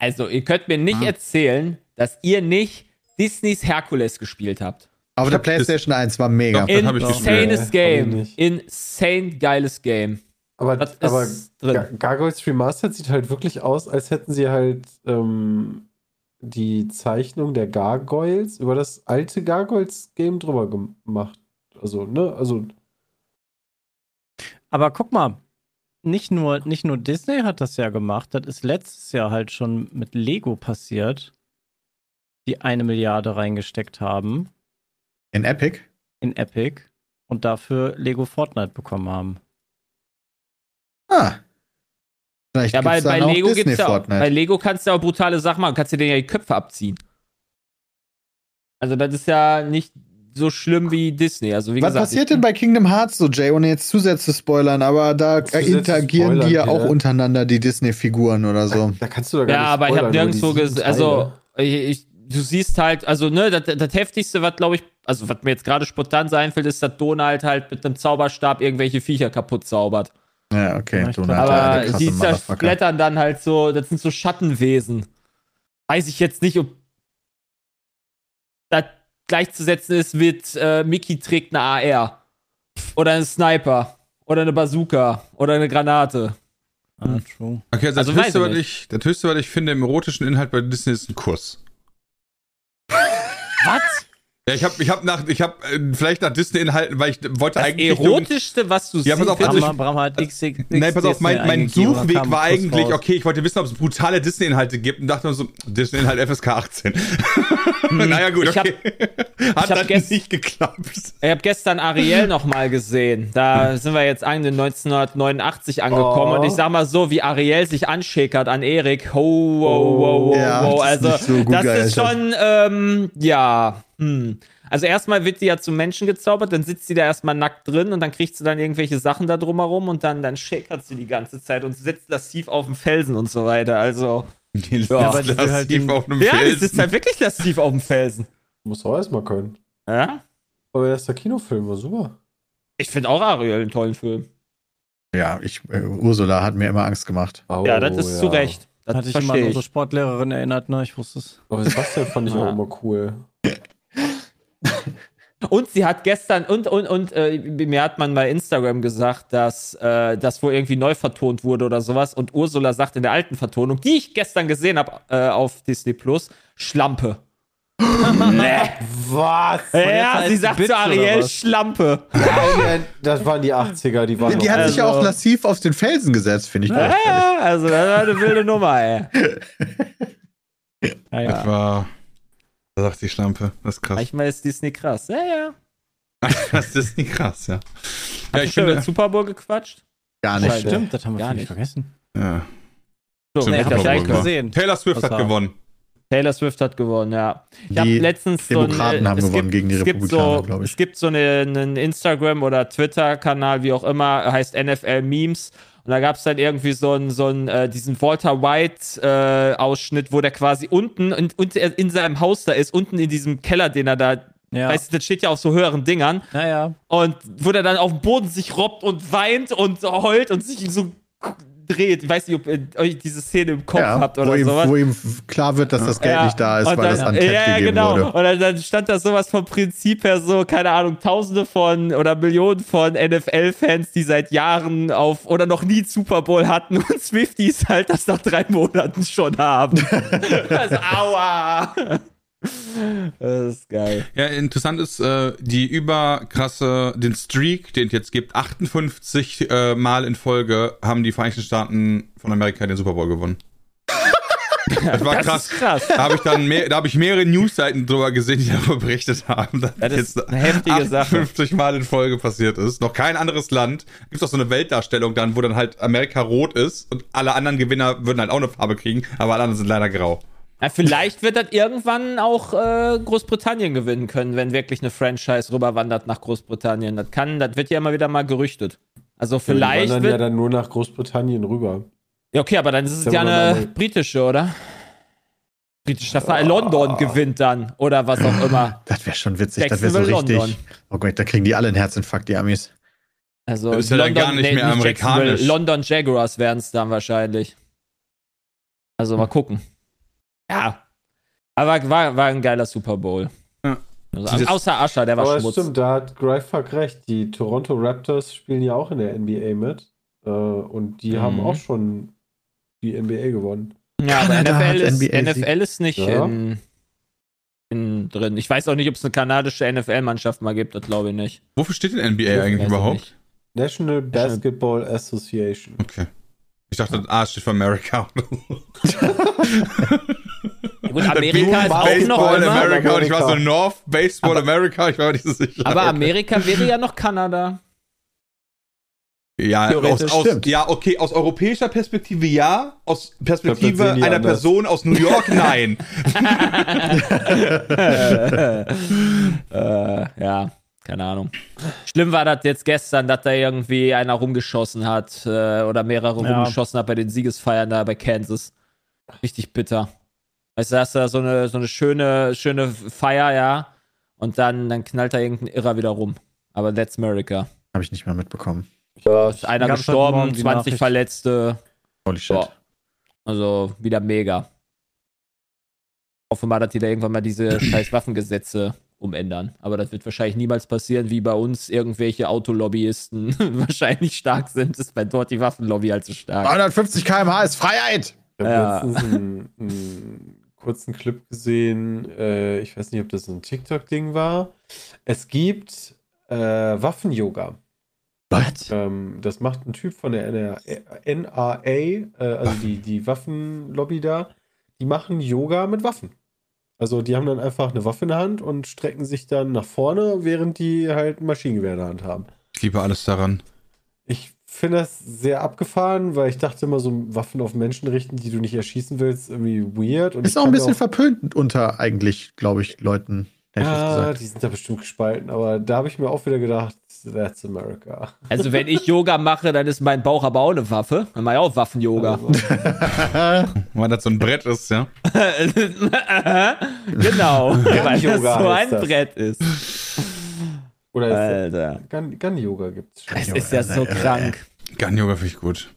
Also, ihr könnt mir nicht Ah. erzählen, dass ihr nicht Disneys Herkules gespielt habt. Auf der PlayStation 1 war mega. Insanes Game. Insane geiles Game. Aber, Das aber. Gar- Gargoyles Remastered sieht halt wirklich aus, als hätten sie halt ähm, die Zeichnung der Gargoyles über das alte Gargoyles-Game drüber gemacht. Also, ne? Also, Aber guck mal, nicht nur, nicht nur Disney hat das ja gemacht, das ist letztes Jahr halt schon mit Lego passiert, die eine Milliarde reingesteckt haben In Epic? in Epic und dafür Lego Fortnite bekommen haben. Ah. Vielleicht Ja, bei, gibt's bei Lego Disney gibt's ja auch, Fortnite. bei Lego kannst du auch brutale Sachen machen, kannst dir denen ja die Köpfe abziehen. Also das ist ja nicht so schlimm wie Disney. Also wie Was gesagt, passiert denn bei Kingdom Hearts so, Jay, ohne jetzt zu sehr zu spoilern, aber da Zusätzlich interagieren spoilern, die ja Peter. auch untereinander, die Disney-Figuren oder so. da kannst du da gar Ja, nicht aber ich habe nirgendwo gesehen, also ich, ich, du siehst halt, also ne, das, das heftigste, was glaube ich, also was mir jetzt gerade spontan so einfällt, ist, dass Donald halt mit einem Zauberstab irgendwelche Viecher kaputt zaubert. Ja, okay. Ja, Donald, Aber die zersplittern dann halt so, das sind so Schattenwesen. Weiß ich jetzt nicht, ob gleichzusetzen ist mit äh, Mickey trägt eine AR. Oder ein Sniper. Oder eine Bazooka. Oder eine Granate. Ah, true. Okay, also, Also das, höchste, ich was ich, das höchste, was ich finde im erotischen Inhalt bei Disney ist ein Kuss. Was? Ja, ich habe ich hab nach, ich habe äh, vielleicht nach Disney-Inhalten, weil ich wollte Das eigentlich. Richtung- erotischste, was du Ja, pass siehst, auf, also ich- Bram, Bram hat X, X, Nein, pass auf, mein, mein Suchweg war eigentlich, raus. okay, ich wollte wissen, ob es brutale Disney-Inhalte gibt und dachte mir so, Disney-Inhalt FSK 18. naja, gut, Ich hab- okay. Hat hab dann gest- nicht geklappt. Ich habe gestern Ariel noch mal gesehen. Da sind wir jetzt an den 1989 angekommen. Oh. Und ich sag mal so, wie Ariel sich anschäkert an Erik. Ho, wow, wow, wow, Ja, wow. das ist Also, so gut das ist schon, ähm, ja. Hm. Also, erstmal wird sie ja zum Menschen gezaubert, dann sitzt sie da erstmal nackt drin und dann kriegt sie dann irgendwelche Sachen da drumherum und dann, dann schäkert sie die ganze Zeit und sitzt lasziv auf dem Felsen und so weiter. Also, Die Ja, aber die will halt lassiv den- auf einem ja, die Felsen. sitzt halt wirklich lasziv auf dem Felsen. Muss auch erstmal können. Ja? Aber der erste Kinofilm war super. Ich finde auch Ariel einen tollen Film. Ja, ich, äh, Ursula hat mir immer Angst gemacht. Oh, ja, das ist zu Recht. Das Hatte ich immer an unsere. Sportlehrerin erinnert, ne? Ich wusste es. Aber Sebastian fand ich Ja. auch immer cool. Und sie hat gestern, und, und, und äh, mir hat man bei Instagram gesagt, dass äh, das wohl irgendwie neu vertont wurde oder sowas. Und Ursula sagt in der alten Vertonung, die ich gestern gesehen habe äh, auf Disney Plus, Schlampe. Was? Ja, sie sagt Bitch zu Ariel? Schlampe. Nein, das waren die 80er, die waren Die hat sich ja Also- auch lassiv auf den Felsen gesetzt, finde ich. Ja, also das war eine wilde Nummer, ey. Ja, Das war. Da sagt die Schlampe. Das ist krass. Manchmal ist Disney krass. Ja, ja. Das ist nicht krass, ja. Ja, Hast ich du schon über. Super Bowl gequatscht? Gar nicht. Scheiße. Stimmt, das haben wir Gar nicht. vergessen. Ja. So, Stimmt, das Bowl können. war. gesehen. Taylor Swift Was hat war? gewonnen. Taylor Swift hat gewonnen, ja. Ich habe Die letztens Demokraten so ein, haben es gewonnen gibt, gegen die es gibt Republikaner, so, glaub ich. Es gibt so eine, einen Instagram- oder Twitter-Kanal, wie auch immer, heißt NFL Memes. Und da gab es dann irgendwie so einen, so einen äh, diesen Walter White-Ausschnitt, wo der quasi unten er in seinem Haus da ist, unten in diesem Keller, den er da, Ja. weißt du, das steht ja auf so höheren Dingern. Naja. Und wo der dann auf dem Boden sich robbt und weint und heult und sich so dreht. Ich weiß nicht, ob ihr euch diese Szene im Kopf Ja, habt wo, oder ihm, sowas. wo ihm klar wird, dass das Geld Ja, nicht da ist, und weil dann, das an Ted ja, ja, gegeben genau. wurde. Und dann, dann stand da sowas vom Prinzip her so, keine Ahnung, tausende von oder Millionen von NFL-Fans, die seit Jahren auf oder noch nie Super Bowl hatten und Swifties halt das nach drei Monaten schon haben. also, aua! Das ist geil. Ja, interessant ist, äh, die überkrasse, den Streak, den es jetzt gibt, 58 äh, Mal in Folge haben die Vereinigten Staaten von Amerika den Super Bowl gewonnen. Das war Das krass. krass. Da habe ich dann mehr, da habe ich mehrere Newsseiten drüber gesehen, die darüber berichtet haben, dass Das ist jetzt eine heftige Sache. 58 Mal in Folge passiert ist. Noch kein anderes Land. Gibt auch so eine Weltdarstellung dann, wo dann halt Amerika rot ist und alle anderen Gewinner würden halt auch eine Farbe kriegen, aber alle anderen sind leider grau. Ja, vielleicht wird das irgendwann auch äh, Großbritannien gewinnen können, wenn wirklich eine Franchise rüberwandert nach Großbritannien. Das kann, das wird ja immer wieder mal gerüchtet. Also Ja, die vielleicht wandern wird. ja dann nur nach Großbritannien rüber. Ja, okay, aber dann ist es Ja, ja eine britische, oder? Britischer Verein London gewinnt dann oder was auch immer. Das wäre schon witzig, das wäre so richtig. London. Oh Gott, da kriegen die alle einen Herzinfarkt, die Amis. Also Das ist ja dann gar nicht mehr amerikanisch. Jacksonville, London Jaguars werden es dann wahrscheinlich. Also mal gucken. Ja. Aber war, war ein geiler Super Bowl. Ja. Also, außer Ascher, der war Aber Schmutz. stimmt, da hat Greiffuck recht. Die Toronto Raptors spielen ja auch in der NBA mit. Äh, und die Mhm. haben auch schon die NBA gewonnen. Ja, aber Kanada hat NFL ist, NBA NFL ist nicht Ja. in, in drin. Ich weiß auch nicht, ob es eine kanadische NFL-Mannschaft mal gibt, das glaube ich nicht. Wofür steht denn NBA eigentlich ich überhaupt? nicht. National Basketball Association. Okay. Ich dachte, A steht für America. Gut, Amerika ist auch noch Baseball immer. America und ich war so Amerika. North Baseball America, ich war mir nicht so sicher. Aber Amerika wäre ja noch Kanada. ja, aus, aus, stimmt. ja, okay, aus europäischer Perspektive ja, aus Perspektive einer anders. Person aus New York nein. äh, ja, keine Ahnung. Schlimm war das jetzt gestern, dass da irgendwie einer rumgeschossen hat äh, oder mehrere Ja. rumgeschossen hat bei den Siegesfeiern da bei Kansas. Richtig bitter. Weißt du, da hast du da so eine, so eine schöne, schöne Feier, ja. Und dann, dann knallt da irgendein Irrer wieder rum. Aber that's America. Habe ich nicht mehr mitbekommen. Ist einer gestorben, Morgen die 20 Nachricht. Verletzte. Holy shit. Ja. Also wieder mega. Hoffe mal, dass die da irgendwann mal diese scheiß Waffengesetze umändern. Aber das wird wahrscheinlich niemals passieren, wie bei uns irgendwelche Autolobbyisten wahrscheinlich stark sind, ist bei dort die Waffenlobby halt so stark. 350 km/h ist Freiheit! Ich habe Ja. letztens einen, einen kurzen Clip gesehen. Äh, ich weiß nicht, ob das so ein TikTok-Ding war. Es gibt äh, Waffen-Yoga. Was? Ähm, das macht ein Typ von der NRA, NRA äh, also die, die Waffenlobby da. Die machen Yoga mit Waffen. Also die haben dann einfach eine Waffe in der Hand und strecken sich dann nach vorne, während die halt ein Maschinengewehr in der Hand haben. Ich liebe alles daran. Ich finde das sehr abgefahren, weil ich dachte immer, so Waffen auf Menschen richten, die du nicht erschießen willst, irgendwie weird. Und Ist auch ein bisschen verpönt unter eigentlich, glaube ich, Leuten. Ja, die sind da bestimmt gespalten, aber da habe ich mir auch wieder gedacht, that's America. Also wenn ich Yoga mache, dann ist mein Bauch aber auch eine Waffe. Dann mache ich auch Waffen-Yoga. Weil das so ein Brett ist, ja. genau, weil das Yoga so ein das. Brett ist. Oder Alter. ist Gun, Gun Yoga gibt es schon. Es ist ja so krank. Gun-Yoga finde ich gut.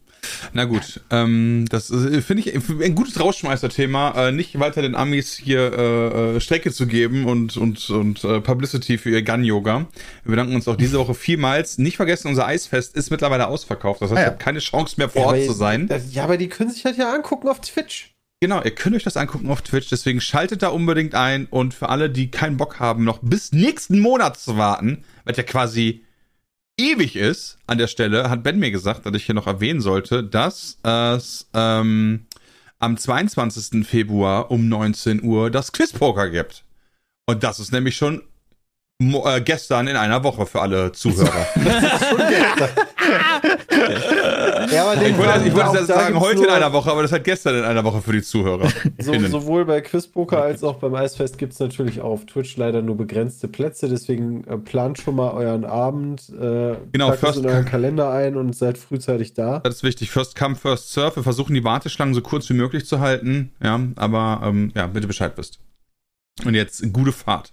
Na gut, ähm, das ist, finde ich ein gutes Rausschmeißer-Thema, äh, nicht weiter den Amis hier äh, äh, Strecke zu geben und, und, und äh, Publicity für ihr Gun-Yoga. Wir bedanken uns auch diese Woche vielmals. Nicht vergessen, unser Eisfest ist mittlerweile ausverkauft. Das heißt, Ah, ja. ihr habt keine Chance mehr vor Ja, Ort aber- zu sein. Das, ja, aber die können sich halt ja angucken auf Twitch. Genau, ihr könnt euch das angucken auf Twitch, deswegen schaltet da unbedingt ein und für alle, die keinen Bock haben, noch bis nächsten Monat zu warten, was ja quasi ewig ist an der Stelle, hat Ben mir gesagt, dass ich hier noch erwähnen sollte, dass es ähm, am 22. Februar um 19 Uhr das Quizpoker gibt. Und das ist nämlich schon äh, gestern in einer Woche für alle Zuhörer. Ja, aber ich wollte, ich wollte sagen, heute nur, in einer Woche, aber das ist halt gestern in einer Woche für die Zuhörer. So, sowohl bei Quizpoker als auch beim Eisfest gibt es natürlich auch auf Twitch leider nur begrenzte Plätze, deswegen äh, plant schon mal euren Abend, äh, Genau, packt es in euren Kalender ein und seid frühzeitig da. Das ist wichtig. First come, first serve. Wir versuchen die Warteschlangen so kurz wie möglich zu halten. Ja, aber ähm, ja, bitte Bescheid wisst. Und jetzt gute Fahrt.